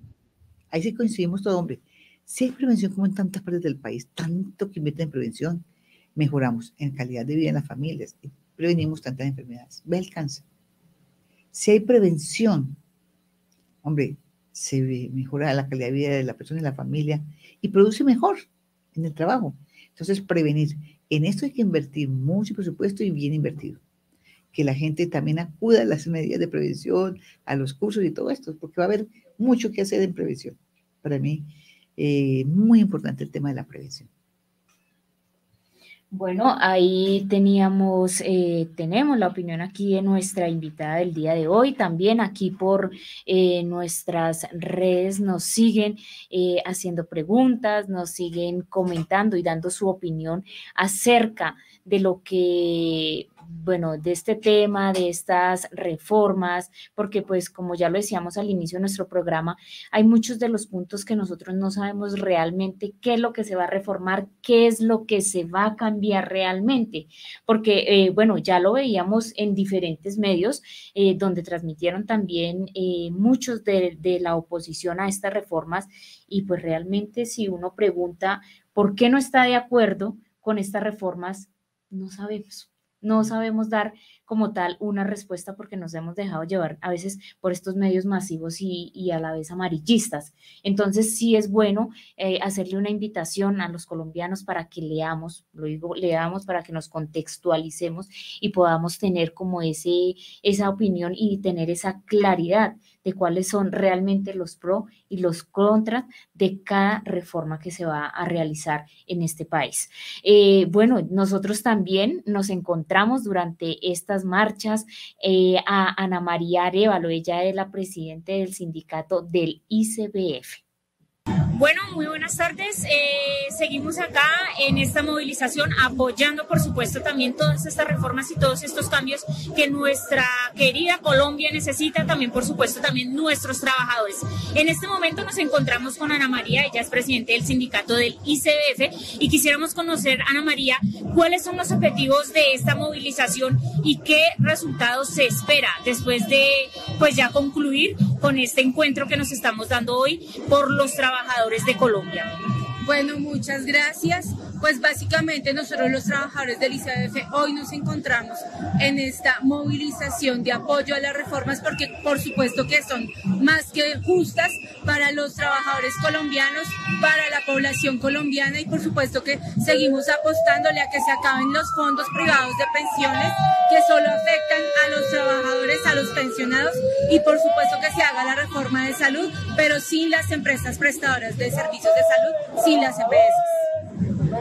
Ahí sí coincidimos todo, hombre. Si hay prevención como en tantas partes del país, tanto que invierte en prevención, mejoramos en calidad de vida en las familias y prevenimos tantas enfermedades. Ve el cáncer. Si hay prevención, hombre, se mejora la calidad de vida de la persona y la familia y produce mejor en el trabajo. Entonces, prevenir. En esto hay que invertir mucho presupuesto y bien invertido que la gente también acuda a las medidas de prevención, a los cursos y todo esto, porque va a haber mucho que hacer en prevención. Para mí, eh, muy importante el tema de la prevención. Bueno, ahí teníamos, eh, tenemos la opinión aquí de nuestra invitada del día de hoy. También aquí por eh, nuestras redes nos siguen haciendo preguntas, nos siguen comentando y dando su opinión acerca de lo que bueno, de este tema, de estas reformas, porque pues como ya lo decíamos al inicio de nuestro programa, hay muchos de los puntos que nosotros no sabemos realmente qué es lo que se va a reformar, qué es lo que se va a cambiar realmente, porque eh, bueno, ya lo veíamos en diferentes medios eh, donde transmitieron también eh, muchos de, de la oposición a estas reformas y pues realmente si uno pregunta por qué no está de acuerdo con estas reformas, no sabemos no sabemos dar como tal una respuesta porque nos hemos dejado llevar a veces por estos medios masivos y, a la vez amarillistas. Entonces sí es bueno eh, hacerle una invitación a los colombianos para que leamos, lo digo, leamos para que nos contextualicemos y podamos tener como ese, esa opinión y tener esa claridad de cuáles son realmente los pro y los contras de cada reforma que se va a realizar en este país. Eh, bueno, nosotros también nos encontramos durante estas marchas eh, a Ana María Arevalo, ella es la presidenta del sindicato del ICBF. Bueno, muy buenas tardes. Eh, seguimos acá en esta movilización apoyando, por supuesto, también todas estas reformas y todos estos cambios que nuestra querida Colombia necesita, también, por supuesto, también nuestros trabajadores. En este momento nos encontramos con Ana María, ella es presidente del sindicato del ICBF y quisiéramos conocer, Ana María, cuáles son los objetivos de esta movilización y qué resultados se espera después de, pues ya concluir con este encuentro que nos estamos dando hoy por los trabajadores de Colombia. Bueno, muchas gracias. Pues básicamente nosotros los trabajadores del ICBF hoy nos encontramos en esta movilización de apoyo a las reformas porque por supuesto que son más que justas para los trabajadores colombianos, para la población colombiana y por supuesto que seguimos apostándole a que se acaben los fondos privados de pensiones que solo afectan a los trabajadores, a los pensionados y por supuesto que se haga la reforma de salud, pero sin las empresas prestadoras de servicios de salud, sin las EPS.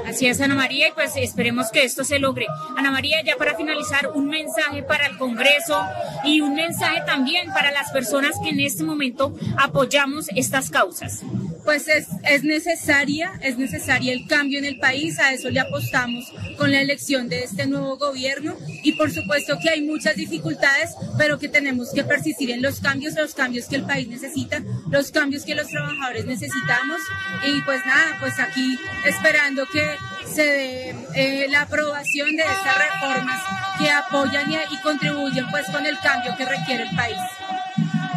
Así es, Ana María, y pues esperemos que esto se logre. Ana María, ya para finalizar, un mensaje para el Congreso y un mensaje también para las personas que en este momento apoyamos estas causas pues es, es, necesaria, es necesaria el cambio en el país, a eso le apostamos con la elección de este nuevo gobierno y por supuesto que hay muchas dificultades, pero que tenemos que persistir en los cambios, los cambios que el país necesita, los cambios que los trabajadores necesitamos y pues nada, pues aquí esperando que se dé eh, la aprobación de estas reformas que apoyan y, contribuyen pues con el cambio que requiere el país.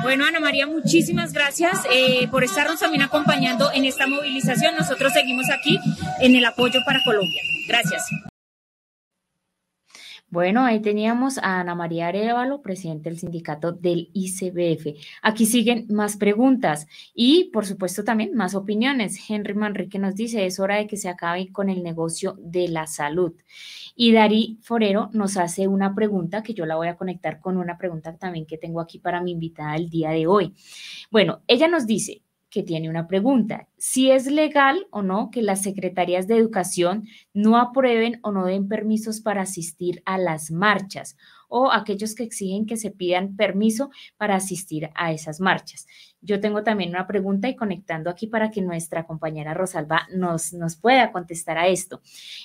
Bueno, Ana María, muchísimas gracias eh, por estarnos también acompañando en esta movilización. Nosotros seguimos aquí en el apoyo para Colombia. Gracias. Bueno, ahí teníamos a Ana María Arevalo, presidente del sindicato del ICBF. Aquí siguen más preguntas y, por supuesto, también más opiniones. Henry Manrique nos dice, es hora de que se acabe con el negocio de la salud. Y Dari Forero nos hace una pregunta que yo la voy a conectar con una pregunta también que tengo aquí para mi invitada el día de hoy. Bueno, ella nos dice, que tiene una pregunta. Si es legal o no que las secretarías de educación no aprueben o no den permisos para asistir a las marchas o aquellos que exigen que se pidan permiso para asistir a esas marchas. Yo tengo también una pregunta y conectando aquí para que nuestra compañera Rosalba nos, nos pueda contestar a esto.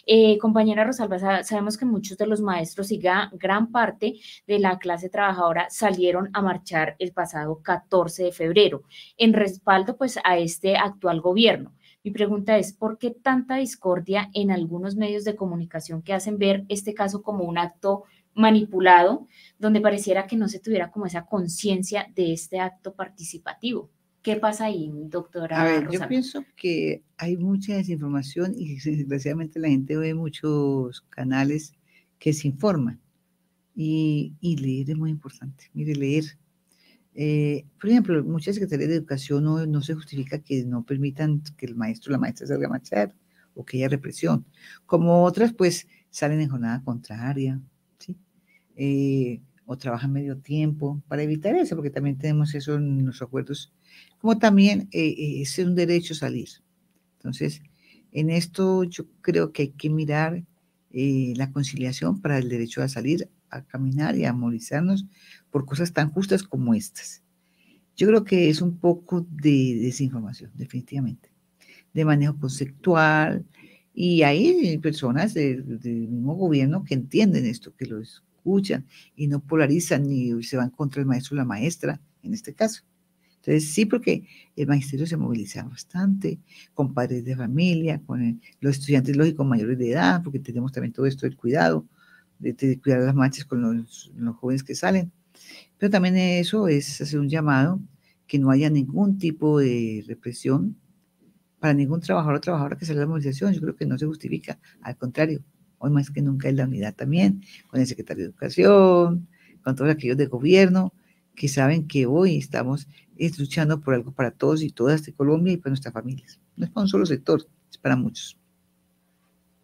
Eh, compañera Rosalba, sabemos que muchos de los maestros y gran parte de la clase trabajadora salieron a marchar el pasado 14 de febrero en respaldo pues a este actual gobierno. Mi pregunta es, ¿por qué tanta discordia en algunos medios de comunicación que hacen ver este caso como un acto manipulado, donde pareciera que no se tuviera como esa conciencia de este acto participativo. ¿Qué pasa ahí, doctora? A ver, yo pienso que hay mucha desinformación y desgraciadamente la gente ve muchos canales que se informan. Y, leer es muy importante. Mire, leer. Eh, por ejemplo, muchas secretarías de educación no, no, se justifica que no permitan que el maestro o la maestra salga a marchar o que haya represión. Como otras, pues, salen en jornada contraria eh, o trabaja medio tiempo, para evitar eso, porque también tenemos eso en los acuerdos, como también eh, eh, es un derecho salir. Entonces, en esto yo creo que hay que mirar la conciliación para el derecho a salir, a caminar y a movilizarnos por cosas tan justas como estas. Yo creo que es un poco de desinformación, definitivamente, de manejo conceptual, y hay personas del mismo gobierno que entienden esto, que lo escuchan y no polarizan ni se van contra el maestro o la maestra, en este caso. Entonces, sí, porque el magisterio se moviliza bastante con padres de familia, con los estudiantes, lógicos mayores de edad, porque tenemos también todo esto del cuidado, de, cuidar las marchas con los, los, jóvenes que salen. Pero también eso es hacer un llamado que no haya ningún tipo de represión para ningún trabajador o trabajadora que salga a la movilización. Yo creo que no se justifica, al contrario, hoy más que nunca es la unidad también, con el secretario de Educación, con todos aquellos de gobierno que saben que hoy estamos luchando por algo para todos y todas de Colombia y para nuestras familias. No es para un solo sector, es para muchos.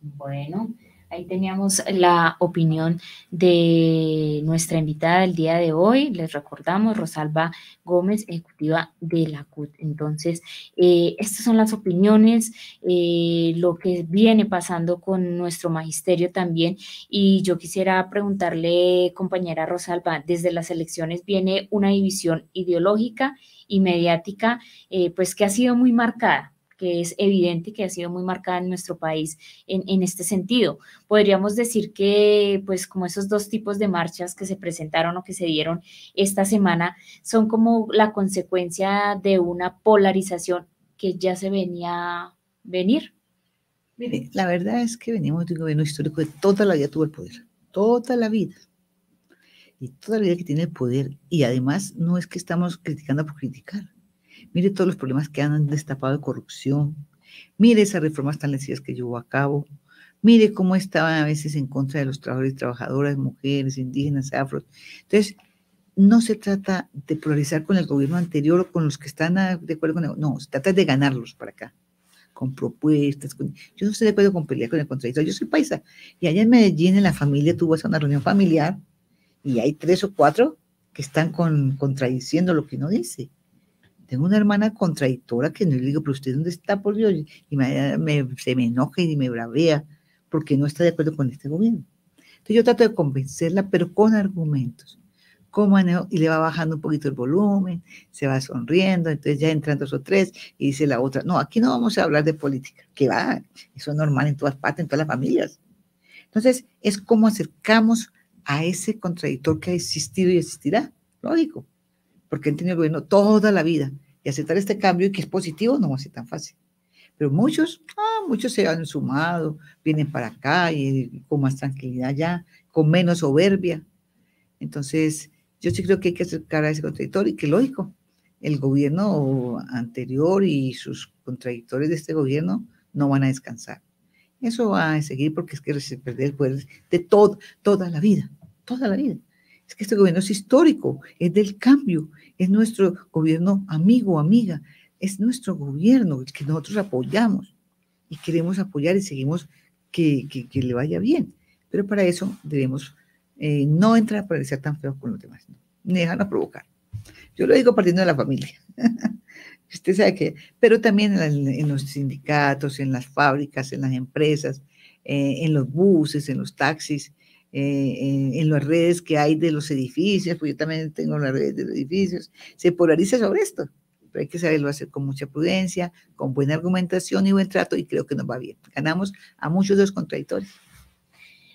Bueno, Ahí teníamos la opinión de nuestra invitada del día de hoy. Les recordamos, Rosalba Gómez, ejecutiva de la CUT. Entonces, eh, estas son las opiniones, eh, lo que viene pasando con nuestro magisterio también. Y yo quisiera preguntarle, compañera Rosalba, desde las elecciones viene una división ideológica y mediática, eh, pues que ha sido muy marcada que es evidente que ha sido muy marcada en nuestro país en, este sentido. Podríamos decir que, pues, como esos dos tipos de marchas que se presentaron o que se dieron esta semana son como la consecuencia de una polarización que ya se venía venir. Mire, la verdad es que venimos de un gobierno histórico de toda la vida tuvo el poder, toda la vida. Y toda la vida que tiene el poder. Y además no es que estamos criticando por criticar Mire todos los problemas que han destapado de corrupción. Mire esas reformas tan lesivas que llevó a cabo. Mire cómo estaban a veces en contra de los trabajadores y trabajadoras, mujeres, indígenas, afros. Entonces, no se trata de polarizar con el gobierno anterior o con los que están de acuerdo con él. No, se trata de ganarlos para acá, con propuestas. yo no estoy de acuerdo con pelear con el contradictorio. Yo soy paisa. Y allá en Medellín, en la familia, tuvo una reunión familiar y hay tres o cuatro que están con, contradiciendo lo que uno dice Tengo una hermana contradictora que no le digo, pero usted dónde está, por Dios, y me, se me enoja y me bravea porque no está de acuerdo con este gobierno. Entonces yo trato de convencerla, pero con argumentos. ¿Cómo y le va bajando un poquito el volumen, se va sonriendo, entonces ya entran dos o tres y dice la otra, no, aquí no vamos a hablar de política, que va, eso es normal en todas partes, en todas las familias. Entonces, es como acercamos a ese contradictor que ha existido y existirá, lógico, porque han tenido el gobierno toda la vida y aceptar este cambio y que es positivo no va a ser tan fácil. Pero muchos, ah, muchos se han sumado, vienen para acá y con más tranquilidad ya, con menos soberbia. Entonces, yo sí creo que hay que acercar a ese contradictor y que lógico, el gobierno anterior y sus contradictores de este gobierno no van a descansar. Eso va a seguir porque es que se perder el poder de todo, toda la vida, toda la vida. Es que este gobierno es histórico, es del cambio, es nuestro gobierno amigo, amiga, es nuestro gobierno, el que nosotros apoyamos y queremos apoyar y seguimos que, que, le vaya bien. Pero para eso debemos eh, no entrar a parecer tan feos con los demás, ¿no? ni dejarnos provocar. Yo lo digo partiendo de la familia. Usted sabe que, pero también en, los sindicatos, en las fábricas, en las empresas, eh, en los buses, en los taxis, eh, en, las redes que hay de los edificios, pues yo también tengo las redes de los edificios, se polariza sobre esto, pero hay que saberlo hacer con mucha prudencia, con buena argumentación y buen trato y creo que nos va bien. Ganamos a muchos de los contradictores.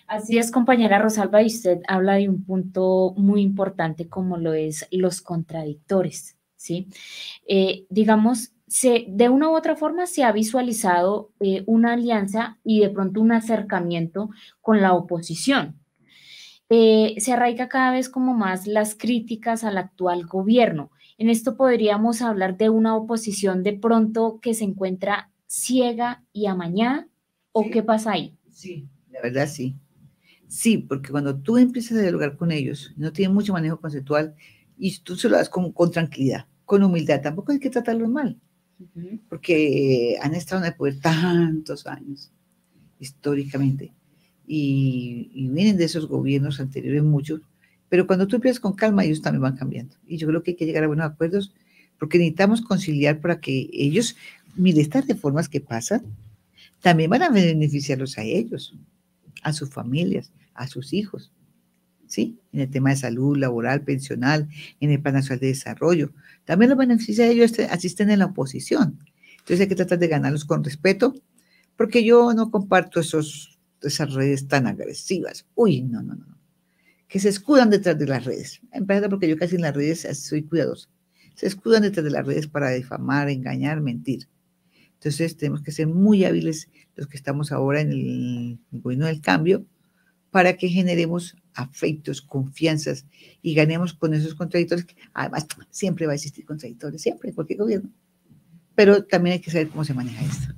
Así es, compañera Rosalba, y usted habla de un punto muy importante como lo es los contradictores. ¿sí? Eh, digamos, se, de una u otra forma se ha visualizado eh, una alianza y de pronto un acercamiento con la oposición. Eh, se arraiga cada vez como más las críticas al actual gobierno. En esto podríamos hablar de una oposición de pronto que se encuentra ciega y amañada, ¿o qué pasa ahí? Sí, la verdad sí. Sí, porque cuando tú empiezas a dialogar con ellos, no tienen mucho manejo conceptual y tú se lo das con tranquilidad con humildad. Tampoco hay que tratarlos mal, porque han estado en el poder tantos años, históricamente, y, vienen de esos gobiernos anteriores muchos, pero cuando tú empiezas con calma, ellos también van cambiando. Y yo creo que hay que llegar a buenos acuerdos, porque necesitamos conciliar para que ellos, mire, estas reformas que pasan, también van a beneficiarlos a ellos, a sus familias, a sus hijos. ¿sí? En el tema de salud, laboral, pensional, en el Plan Nacional de Desarrollo. También los beneficios de ellos asisten en la oposición. Entonces hay que tratar de ganarlos con respeto, porque yo no comparto esos, esas redes tan agresivas. Uy, no, no, no. Que se escudan detrás de las redes. Empezando porque yo casi en las redes soy cuidadosa. Se escudan detrás de las redes para difamar, engañar, mentir. Entonces tenemos que ser muy hábiles los que estamos ahora en el gobierno del cambio para que generemos afectos, confianzas y ganemos con esos contradictores. Además, siempre va a existir contradictores, siempre, en cualquier gobierno. Pero también hay que saber cómo se maneja esto.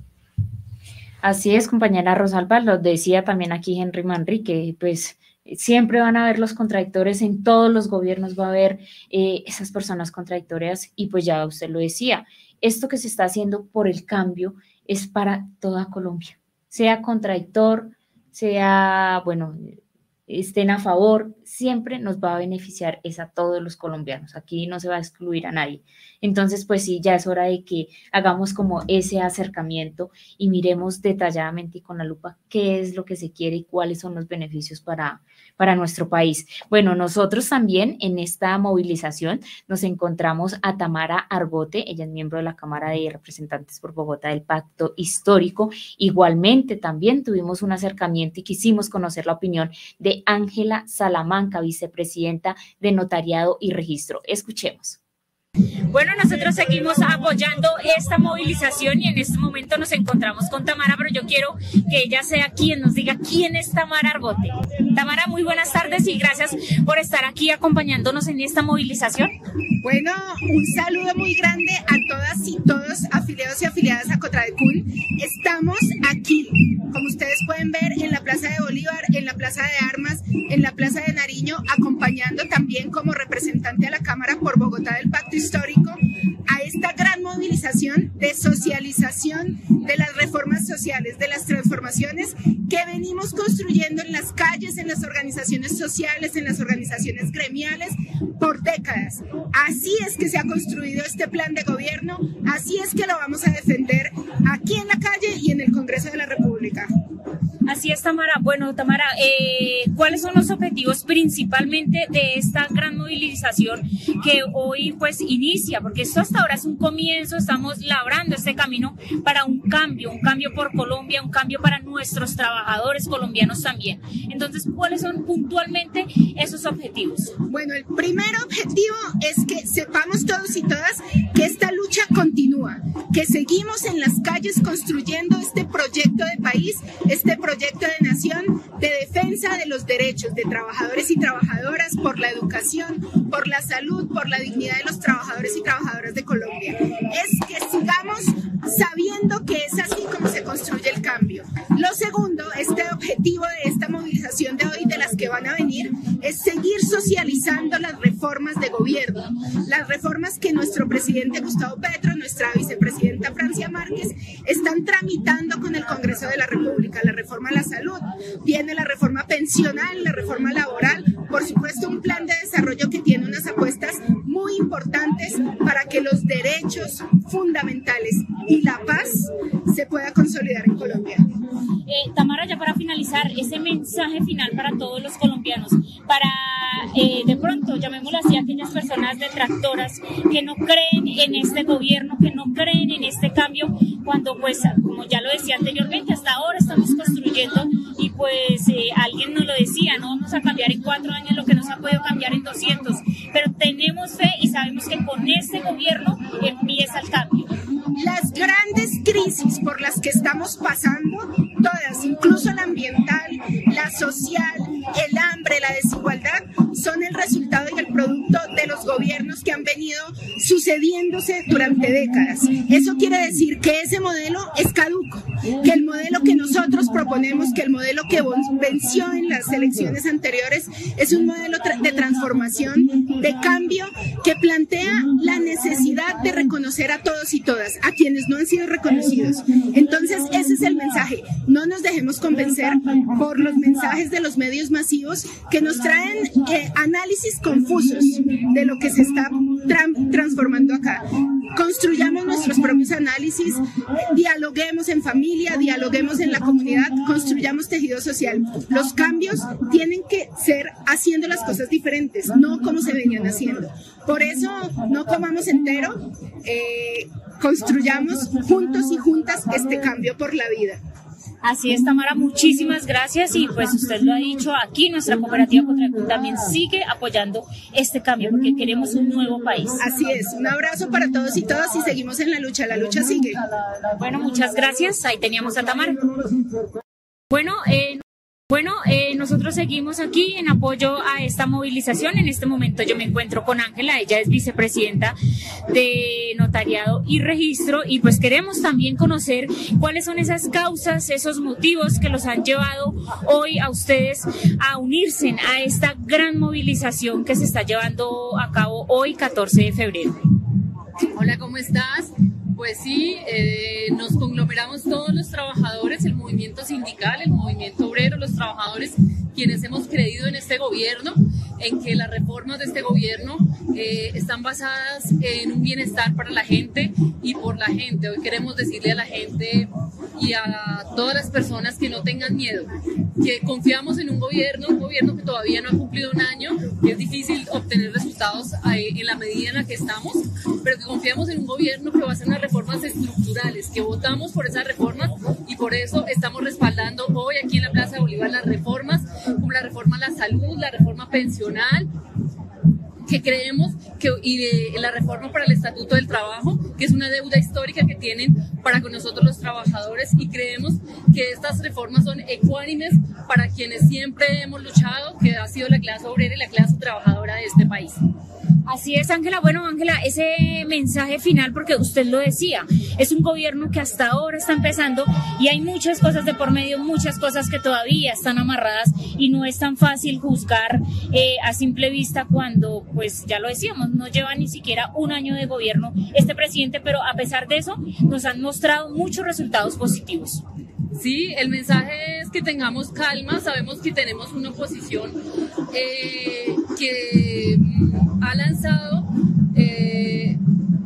Así es, compañera Rosalba, lo decía también aquí Henry Manrique, pues siempre van a haber los contradictores, en todos los gobiernos va a haber eh, esas personas contradictorias y pues ya usted lo decía, esto que se está haciendo por el cambio es para toda Colombia, sea contradictor, sea, bueno, estén a favor, siempre nos va a beneficiar es a todos los colombianos. Aquí no se va a excluir a nadie. Entonces, pues sí, ya es hora de que hagamos como ese acercamiento y miremos detalladamente y con la lupa qué es lo que se quiere y cuáles son los beneficios para, para nuestro país. Bueno, nosotros también en esta movilización nos encontramos a Tamara Argote, ella es miembro de la Cámara de Representantes por Bogotá del Pacto Histórico. Igualmente también tuvimos un acercamiento y quisimos conocer la opinión de Ángela Salamanca, vicepresidenta de Notariado y Registro. Escuchemos. Bueno, nosotros seguimos apoyando esta movilización y en este momento nos encontramos con Tamara, pero yo quiero que ella sea quien nos diga quién es Tamara Argote. Tamara, muy buenas tardes y gracias por estar aquí acompañándonos en esta movilización. Bueno, un saludo muy grande a todas y todos afiliados y afiliadas a Cotradecul. Estamos aquí, como ustedes pueden ver, en la Plaza de Bolívar, en la Plaza de Armas, en la Plaza de Nariño, acompañando también como representante a la Cámara por Bogotá del Pacto histórico a esta gran movilización de socialización de las reformas sociales, de las transformaciones que venimos construyendo en las calles, en las organizaciones sociales, en las organizaciones gremiales por décadas. Así es que se ha construido este plan de gobierno, así es que lo vamos a defender aquí en la calle y en el Congreso de la República. Así es, Tamara. Bueno, Tamara, eh, ¿cuáles son los objetivos principalmente de esta gran movilización que hoy pues inicia? Porque esto hasta ahora es un comienzo, estamos labrando este camino para un cambio, un cambio por Colombia, un cambio para nuestros trabajadores colombianos también. Entonces, ¿cuáles son puntualmente esos objetivos? Bueno, el primer objetivo es que sepamos todos y todas que esta lucha continúa, que seguimos en las calles construyendo este proyecto de país, este proyecto proyecto de nación de defensa de los derechos de trabajadores y trabajadoras por la educación, por la salud, por la dignidad de los trabajadores y trabajadoras de Colombia. Es que sigamos sabiendo que es así como se construye el cambio. Lo segundo, este objetivo de esta movilización de hoy, de las que van a venir, es seguir socializando las reformas de gobierno, las reformas que nuestro presidente Gustavo Petro, nuestra vicepresidenta Francia Márquez, están tramitando con el Congreso de la República, la reforma a la salud, viene la reforma pensional, la reforma laboral, por supuesto un plan de desarrollo que tiene unas apuestas muy importantes para que los derechos fundamentales y la paz se pueda consolidar en Colombia. Eh, Tamara, ya para finalizar, ese mensaje final para todos los colombianos, para eh, de pronto, llamémoslo así, aquellas personas detractoras que no creen en este gobierno, que no creen en este cambio, cuando pues, como ya lo decía anteriormente, hasta ahora estamos construyendo y pues eh, alguien nos lo decía, no vamos a cambiar en cuatro años lo que nos ha podido cambiar en 200, pero tenemos fe y sabemos que con este gobierno empieza el cambio. Las grandes crisis por las que estamos pasando, todas, incluso la ambiental, la social, el hambre, la desigualdad, son el resultado y el producto de los gobiernos que han venido sucediéndose durante décadas. Eso quiere decir que ese modelo es caduco, que el modelo que nosotros proponemos, que el modelo que venció en las elecciones anteriores, es un modelo de transformación, de cambio, que plantea la necesidad de reconocer a todos y todas, a quienes no han sido reconocidos. Entonces, ese es el mensaje. No nos dejemos convencer por los mensajes de los medios masivos que nos traen eh, análisis confusos de lo que se está transformando acá. Construyamos nuestros propios análisis, dialoguemos en familia, dialoguemos en la comunidad, construyamos tejido social. Los cambios tienen que ser haciendo las cosas diferentes, no como se venían haciendo. Por eso no comamos entero, eh, construyamos juntos y juntas este cambio por la vida. Así es, Tamara, muchísimas gracias y pues usted lo ha dicho, aquí nuestra cooperativa contra también sigue apoyando este cambio porque queremos un nuevo país. Así es, un abrazo para todos y todas y seguimos en la lucha, la lucha sigue. Bueno, muchas gracias, ahí teníamos a Tamara. Bueno, eh, bueno, eh, nosotros seguimos aquí en apoyo a esta movilización. En este momento yo me encuentro con Ángela, ella es vicepresidenta de Notariado y Registro y pues queremos también conocer cuáles son esas causas, esos motivos que los han llevado hoy a ustedes a unirse a esta gran movilización que se está llevando a cabo hoy 14 de febrero. Hola, ¿cómo estás? Pues sí, eh, nos conglomeramos todos los trabajadores, el movimiento sindical, el movimiento obrero, los trabajadores, quienes hemos creído en este gobierno, en que las reformas de este gobierno eh, están basadas en un bienestar para la gente y por la gente. Hoy queremos decirle a la gente y a todas las personas que no tengan miedo, que confiamos en un gobierno, un gobierno que todavía no ha cumplido un año, que es difícil obtener resultados en la medida en la que estamos, pero que confiamos en un gobierno que va a hacer unas reformas estructurales, que votamos por esas reformas y por eso estamos respaldando hoy aquí en la Plaza de Bolívar las reformas, como la reforma a la salud, la reforma pensional, que creemos que, y de la reforma para el Estatuto del Trabajo, que es una deuda histórica que tienen para con nosotros los trabajadores y creemos que estas reformas son ecuánimes para quienes siempre hemos luchado, que ha sido la clase obrera y la clase trabajadora de este país. Así es, Ángela. Bueno, Ángela, ese mensaje final, porque usted lo decía, es un gobierno que hasta ahora está empezando y hay muchas cosas de por medio, muchas cosas que todavía están amarradas y no es tan fácil juzgar eh, a simple vista cuando, pues ya lo decíamos, no lleva ni siquiera un año de gobierno este presidente, pero a pesar de eso nos han mostrado muchos resultados positivos. Sí, el mensaje que tengamos calma, sabemos que tenemos una oposición eh, que mm, ha lanzado eh,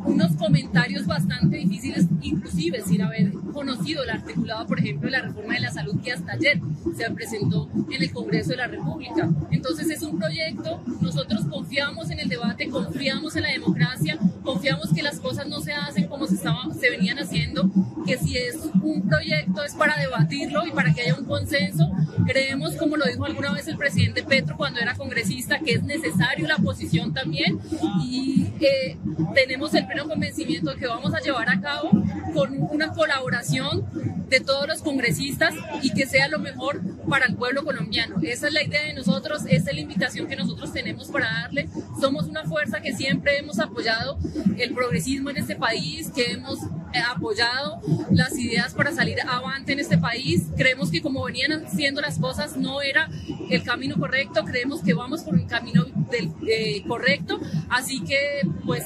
unos comentarios bastante difíciles, inclusive sin haber conocido el articulado, por ejemplo, de la reforma de la salud que hasta ayer se presentó en el Congreso de la República. Entonces es un proyecto, nosotros confiamos en el debate, confiamos en la democracia, confiamos que las cosas no se hacen como se, estaba, se venían haciendo, que si es un proyecto es para debatirlo y para que haya un consenso. Creemos, como lo dijo alguna vez el presidente Petro cuando era congresista, que es necesario la oposición también y eh, tenemos el pleno convencimiento que vamos a llevar a cabo con una colaboración de todos los congresistas y que sea lo mejor para el pueblo colombiano. Esa es la idea de nosotros, esa es la invitación que nosotros tenemos para darle. Somos una fuerza que siempre hemos apoyado el progresismo en este país, que hemos eh, apoyado las ideas para salir avante en este país. Creemos que como venían haciendo las cosas no era el camino correcto, creemos que vamos por un camino del, eh, correcto, así que pues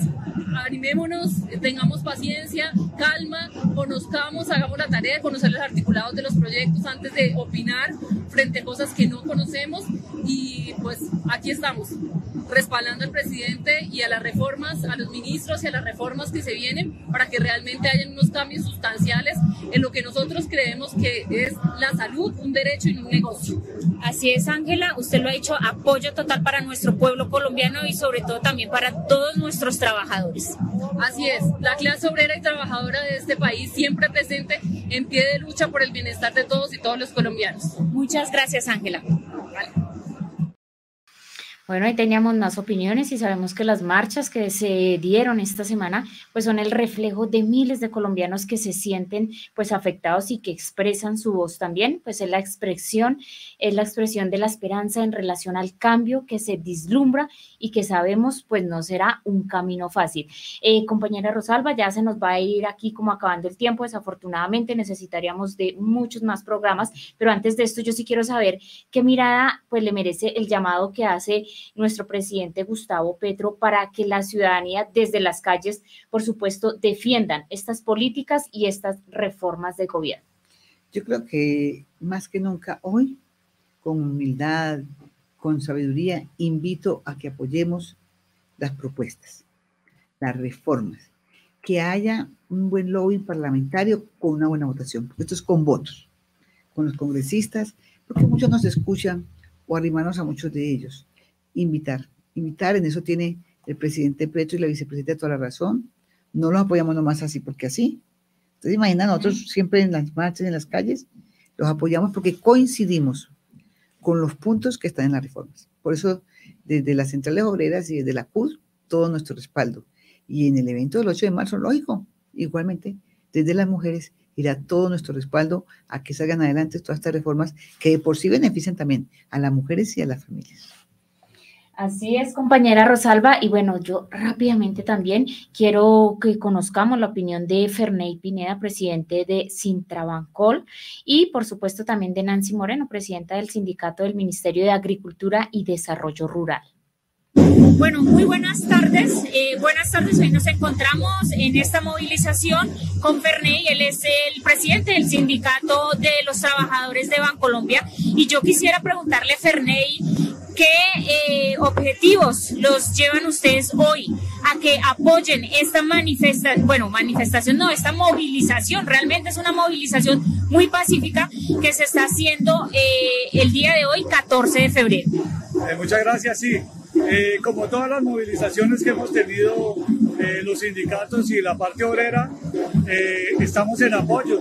animémonos, tengamos paciencia, calma, conozcamos, hagamos la tarea de conocer los articulados de los proyectos antes de opinar frente a cosas que no conocemos y pues aquí estamos respaldando al presidente y a las reformas, a los ministros y a las reformas que se vienen para que realmente hayan unos cambios sustanciales en lo que nosotros creemos que es la salud, un derecho y un negocio. Así es, Ángela, usted lo ha dicho, apoyo total para nuestro pueblo colombiano y sobre todo también para todos nuestros trabajadores. Así es, la clase obrera y trabajadora de este país siempre presente en pie de lucha por el bienestar de todos y todos los colombianos. Muchas gracias, Ángela. Bueno, ahí teníamos más opiniones y sabemos que las marchas que se dieron esta semana pues son el reflejo de miles de colombianos que se sienten pues afectados y que expresan su voz también, pues es la expresión, es la expresión de la esperanza en relación al cambio que se vislumbra y que sabemos pues no será un camino fácil. Eh, compañera Rosalba, ya se nos va a ir aquí como acabando el tiempo, desafortunadamente necesitaríamos de muchos más programas, pero antes de esto yo sí quiero saber qué mirada pues le merece el llamado que hace nuestro presidente Gustavo Petro para que la ciudadanía desde las calles, por supuesto, defiendan estas políticas y estas reformas de gobierno. Yo creo que más que nunca hoy, con humildad, con sabiduría, invito a que apoyemos las propuestas, las reformas, que haya un buen lobby parlamentario con una buena votación. Esto es con votos, con los congresistas, porque muchos nos escuchan o arrimarnos a muchos de ellos invitar. Invitar, en eso tiene el presidente Petro y la vicepresidenta toda la razón. No los apoyamos nomás así porque así. Entonces, imagina, nosotros siempre en las marchas, en las calles, los apoyamos porque coincidimos con los puntos que están en las reformas. Por eso, desde las centrales obreras y desde la CUD, todo nuestro respaldo. Y en el evento del 8 de marzo, lógico, igualmente, desde las mujeres irá todo nuestro respaldo a que salgan adelante todas estas reformas que de por sí benefician también a las mujeres y a las familias. Así es, compañera Rosalba. Y bueno, yo rápidamente también quiero que conozcamos la opinión de Ferney Pineda, presidente de Sintrabancol, y por supuesto también de Nancy Moreno, presidenta del Sindicato del Ministerio de Agricultura y Desarrollo Rural. Bueno, muy buenas tardes. Eh, buenas tardes. Hoy nos encontramos en esta movilización con Ferney. Él es el presidente del sindicato de los trabajadores de Bancolombia. Y yo quisiera preguntarle, Ferney, ¿Qué eh, objetivos los llevan ustedes hoy a que apoyen esta manifestación? Bueno, manifestación no, esta movilización. Realmente es una movilización muy pacífica que se está haciendo eh, el día de hoy, 14 de febrero. Muchas gracias, sí. Como todas las movilizaciones que hemos tenido los sindicatos y la parte obrera, estamos en apoyo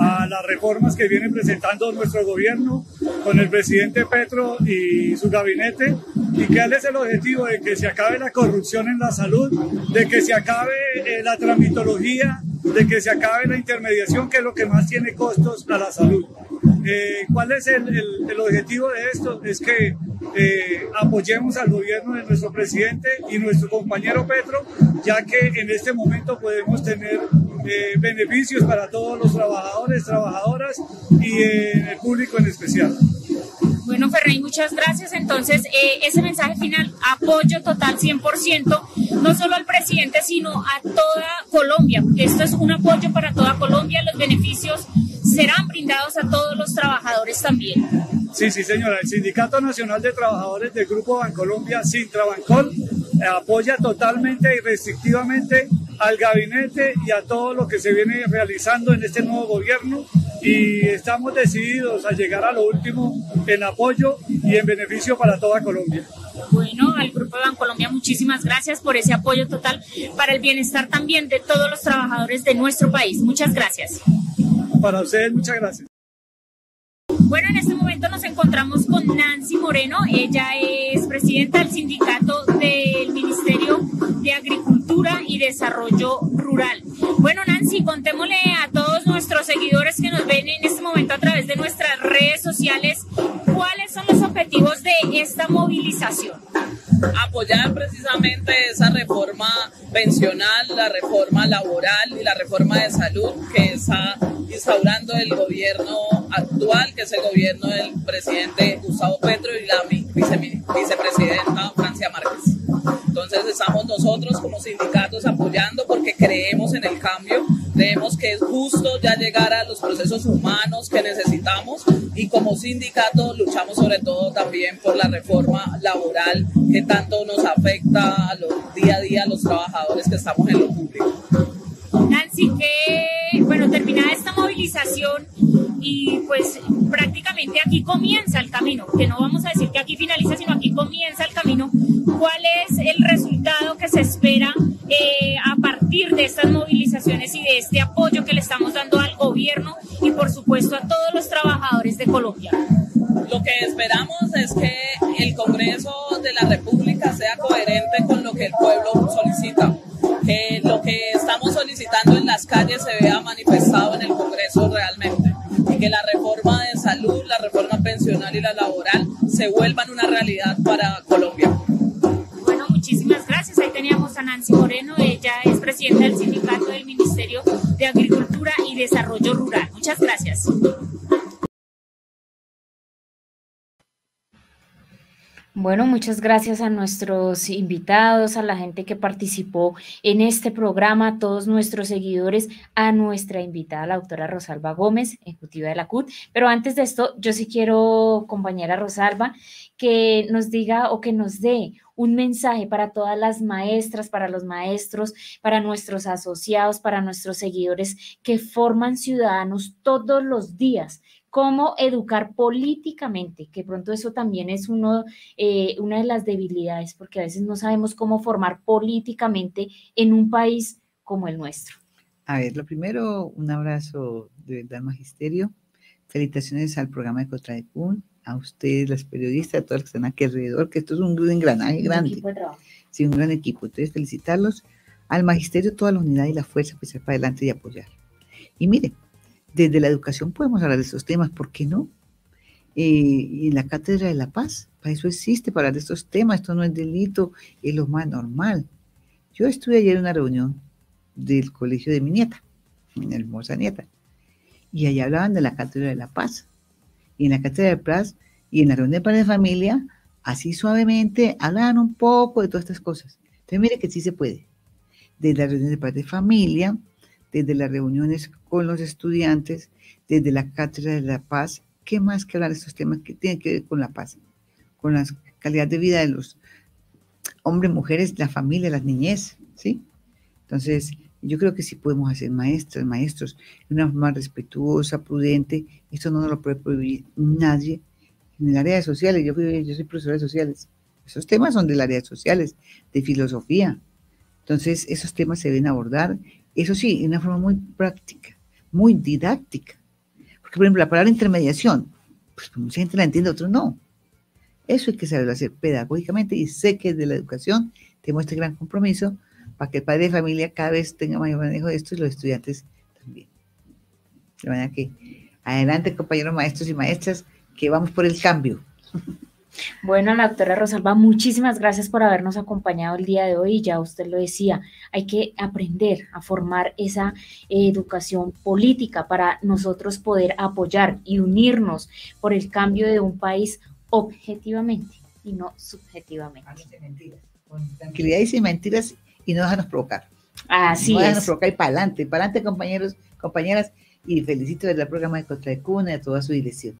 a las reformas que viene presentando nuestro gobierno con el presidente Petro y su gabinete y que es el objetivo de que se acabe la corrupción en la salud, de que se acabe eh, la tramitología, de que se acabe la intermediación, que es lo que más tiene costos a la salud. Eh, ¿Cuál es el, el, objetivo de esto? Es que eh, apoyemos al gobierno de nuestro presidente y nuestro compañero Petro, ya que en este momento podemos tener eh, beneficios para todos los trabajadores, trabajadoras y el público en especial. Bueno, Ferrey, muchas gracias. Entonces, ese mensaje final, apoyo total 100%, no solo al presidente, sino a toda Colombia, porque esto es un apoyo para toda Colombia, los beneficios serán brindados a todos los trabajadores también. Sí, sí, señora. El Sindicato Nacional de Trabajadores del Grupo Bancolombia, Sintrabancol, apoya totalmente y restrictivamente al gabinete y a todo lo que se viene realizando en este nuevo gobierno y estamos decididos a llegar a lo último en apoyo y en beneficio para toda Colombia. Bueno, al Grupo Bancolombia muchísimas gracias por ese apoyo total para el bienestar también de todos los trabajadores de nuestro país. Muchas gracias. Para ustedes, muchas gracias. Bueno, en este momento nos encontramos con Nancy Moreno. Ella es presidenta del sindicato del Ministerio de Agricultura y Desarrollo Rural. Bueno, Nancy, contémosle a todos nuestros seguidores que nos ven en este momento a través de nuestras redes sociales cuáles son los objetivos de esta movilización apoyar precisamente esa reforma pensional, la reforma laboral y la reforma de salud que está instaurando el gobierno actual, que es el gobierno del presidente Gustavo Petro y la vicepresidenta Francia Márquez. Entonces estamos nosotros como sindicatos apoyando porque creemos en el cambio, creemos que es justo ya llegar a los procesos humanos que necesitamos y como sindicato luchamos sobre todo también por la reforma laboral que tanto nos afecta a los día a día a los trabajadores que estamos en lo público. Nancy, que bueno, terminada esta movilización y pues prácticamente aquí comienza el camino, que no vamos a decir que aquí finaliza, sino aquí comienza el camino. ¿Cuál es el resultado que se espera eh, a partir de estas movilizaciones y de este apoyo que le estamos dando al gobierno y por supuesto a todos los trabajadores de Colombia? Lo que esperamos es que el Congreso de la República sea coherente con lo que el pueblo solicita, que lo que estamos solicitando en las calles se vea manifestado en el Congreso realmente que la reforma de salud, la reforma pensional y la laboral se vuelvan una realidad para Colombia. Bueno, muchísimas gracias. Ahí teníamos a Nancy Moreno, ella es presidenta del sindicato del Ministerio de Agricultura y Desarrollo Rural. Muchas gracias. Bueno, muchas gracias a nuestros invitados, a la gente que participó en este programa, a todos nuestros seguidores, a nuestra invitada, la doctora Rosalba Gómez, ejecutiva de la CUT. Pero antes de esto, yo sí quiero, compañera Rosalba, que nos diga o que nos dé un mensaje para todas las maestras, para los maestros, para nuestros asociados, para nuestros seguidores que forman ciudadanos todos los días cómo educar políticamente, que pronto eso también es uno, eh, una de las debilidades, porque a veces no sabemos cómo formar políticamente en un país como el nuestro. A ver, lo primero, un abrazo de verdad magisterio. Felicitaciones al programa de Contradecún, a ustedes, las periodistas, a todos los que están aquí alrededor, que esto es un gran engranaje grande. Un sí, un gran equipo. Entonces, felicitarlos al magisterio, toda la unidad y la fuerza que se para adelante y apoyar. Y miren, desde la educación podemos hablar de estos temas, ¿por qué no? Eh, y en la Cátedra de la Paz, para eso existe, para hablar de estos temas, esto no es delito, es lo más normal. Yo estuve ayer en una reunión del colegio de mi nieta, mi hermosa nieta, y allá hablaban de la Cátedra de la Paz. Y en la Cátedra de la Paz y en la reunión de padres de familia, así suavemente, hablaban un poco de todas estas cosas. Entonces, mire que sí se puede. Desde la reunión de padres de familia, desde las reuniones con los estudiantes, desde la Cátedra de la Paz. ¿Qué más que hablar de estos temas que tienen que ver con la paz? Con la calidad de vida de los hombres, mujeres, la familia, las niñez, ¿sí? Entonces, yo creo que sí podemos hacer maestras, maestros, de una forma respetuosa, prudente. Esto no nos lo puede prohibir nadie. En el área de sociales, yo, yo soy profesora de sociales. Esos temas son del área de sociales, de filosofía. Entonces, esos temas se deben abordar eso sí, de una forma muy práctica, muy didáctica. Porque, por ejemplo, la palabra intermediación, pues mucha gente la entiende, otros no. Eso hay que saberlo hacer pedagógicamente y sé que de la educación tenemos este gran compromiso para que el padre de familia cada vez tenga mayor manejo de esto y los estudiantes también. De manera que adelante, compañeros maestros y maestras, que vamos por el cambio. Bueno, la doctora Rosalba, muchísimas gracias por habernos acompañado el día de hoy. Ya usted lo decía, hay que aprender a formar esa educación política para nosotros poder apoyar y unirnos por el cambio de un país objetivamente y no subjetivamente. Con tranquilidad y sin mentiras y no dejarnos provocar. Así no es. dejarnos provocar y para adelante, para adelante compañeros, compañeras, y felicito del programa de Contra de Cuna y a toda su dirección.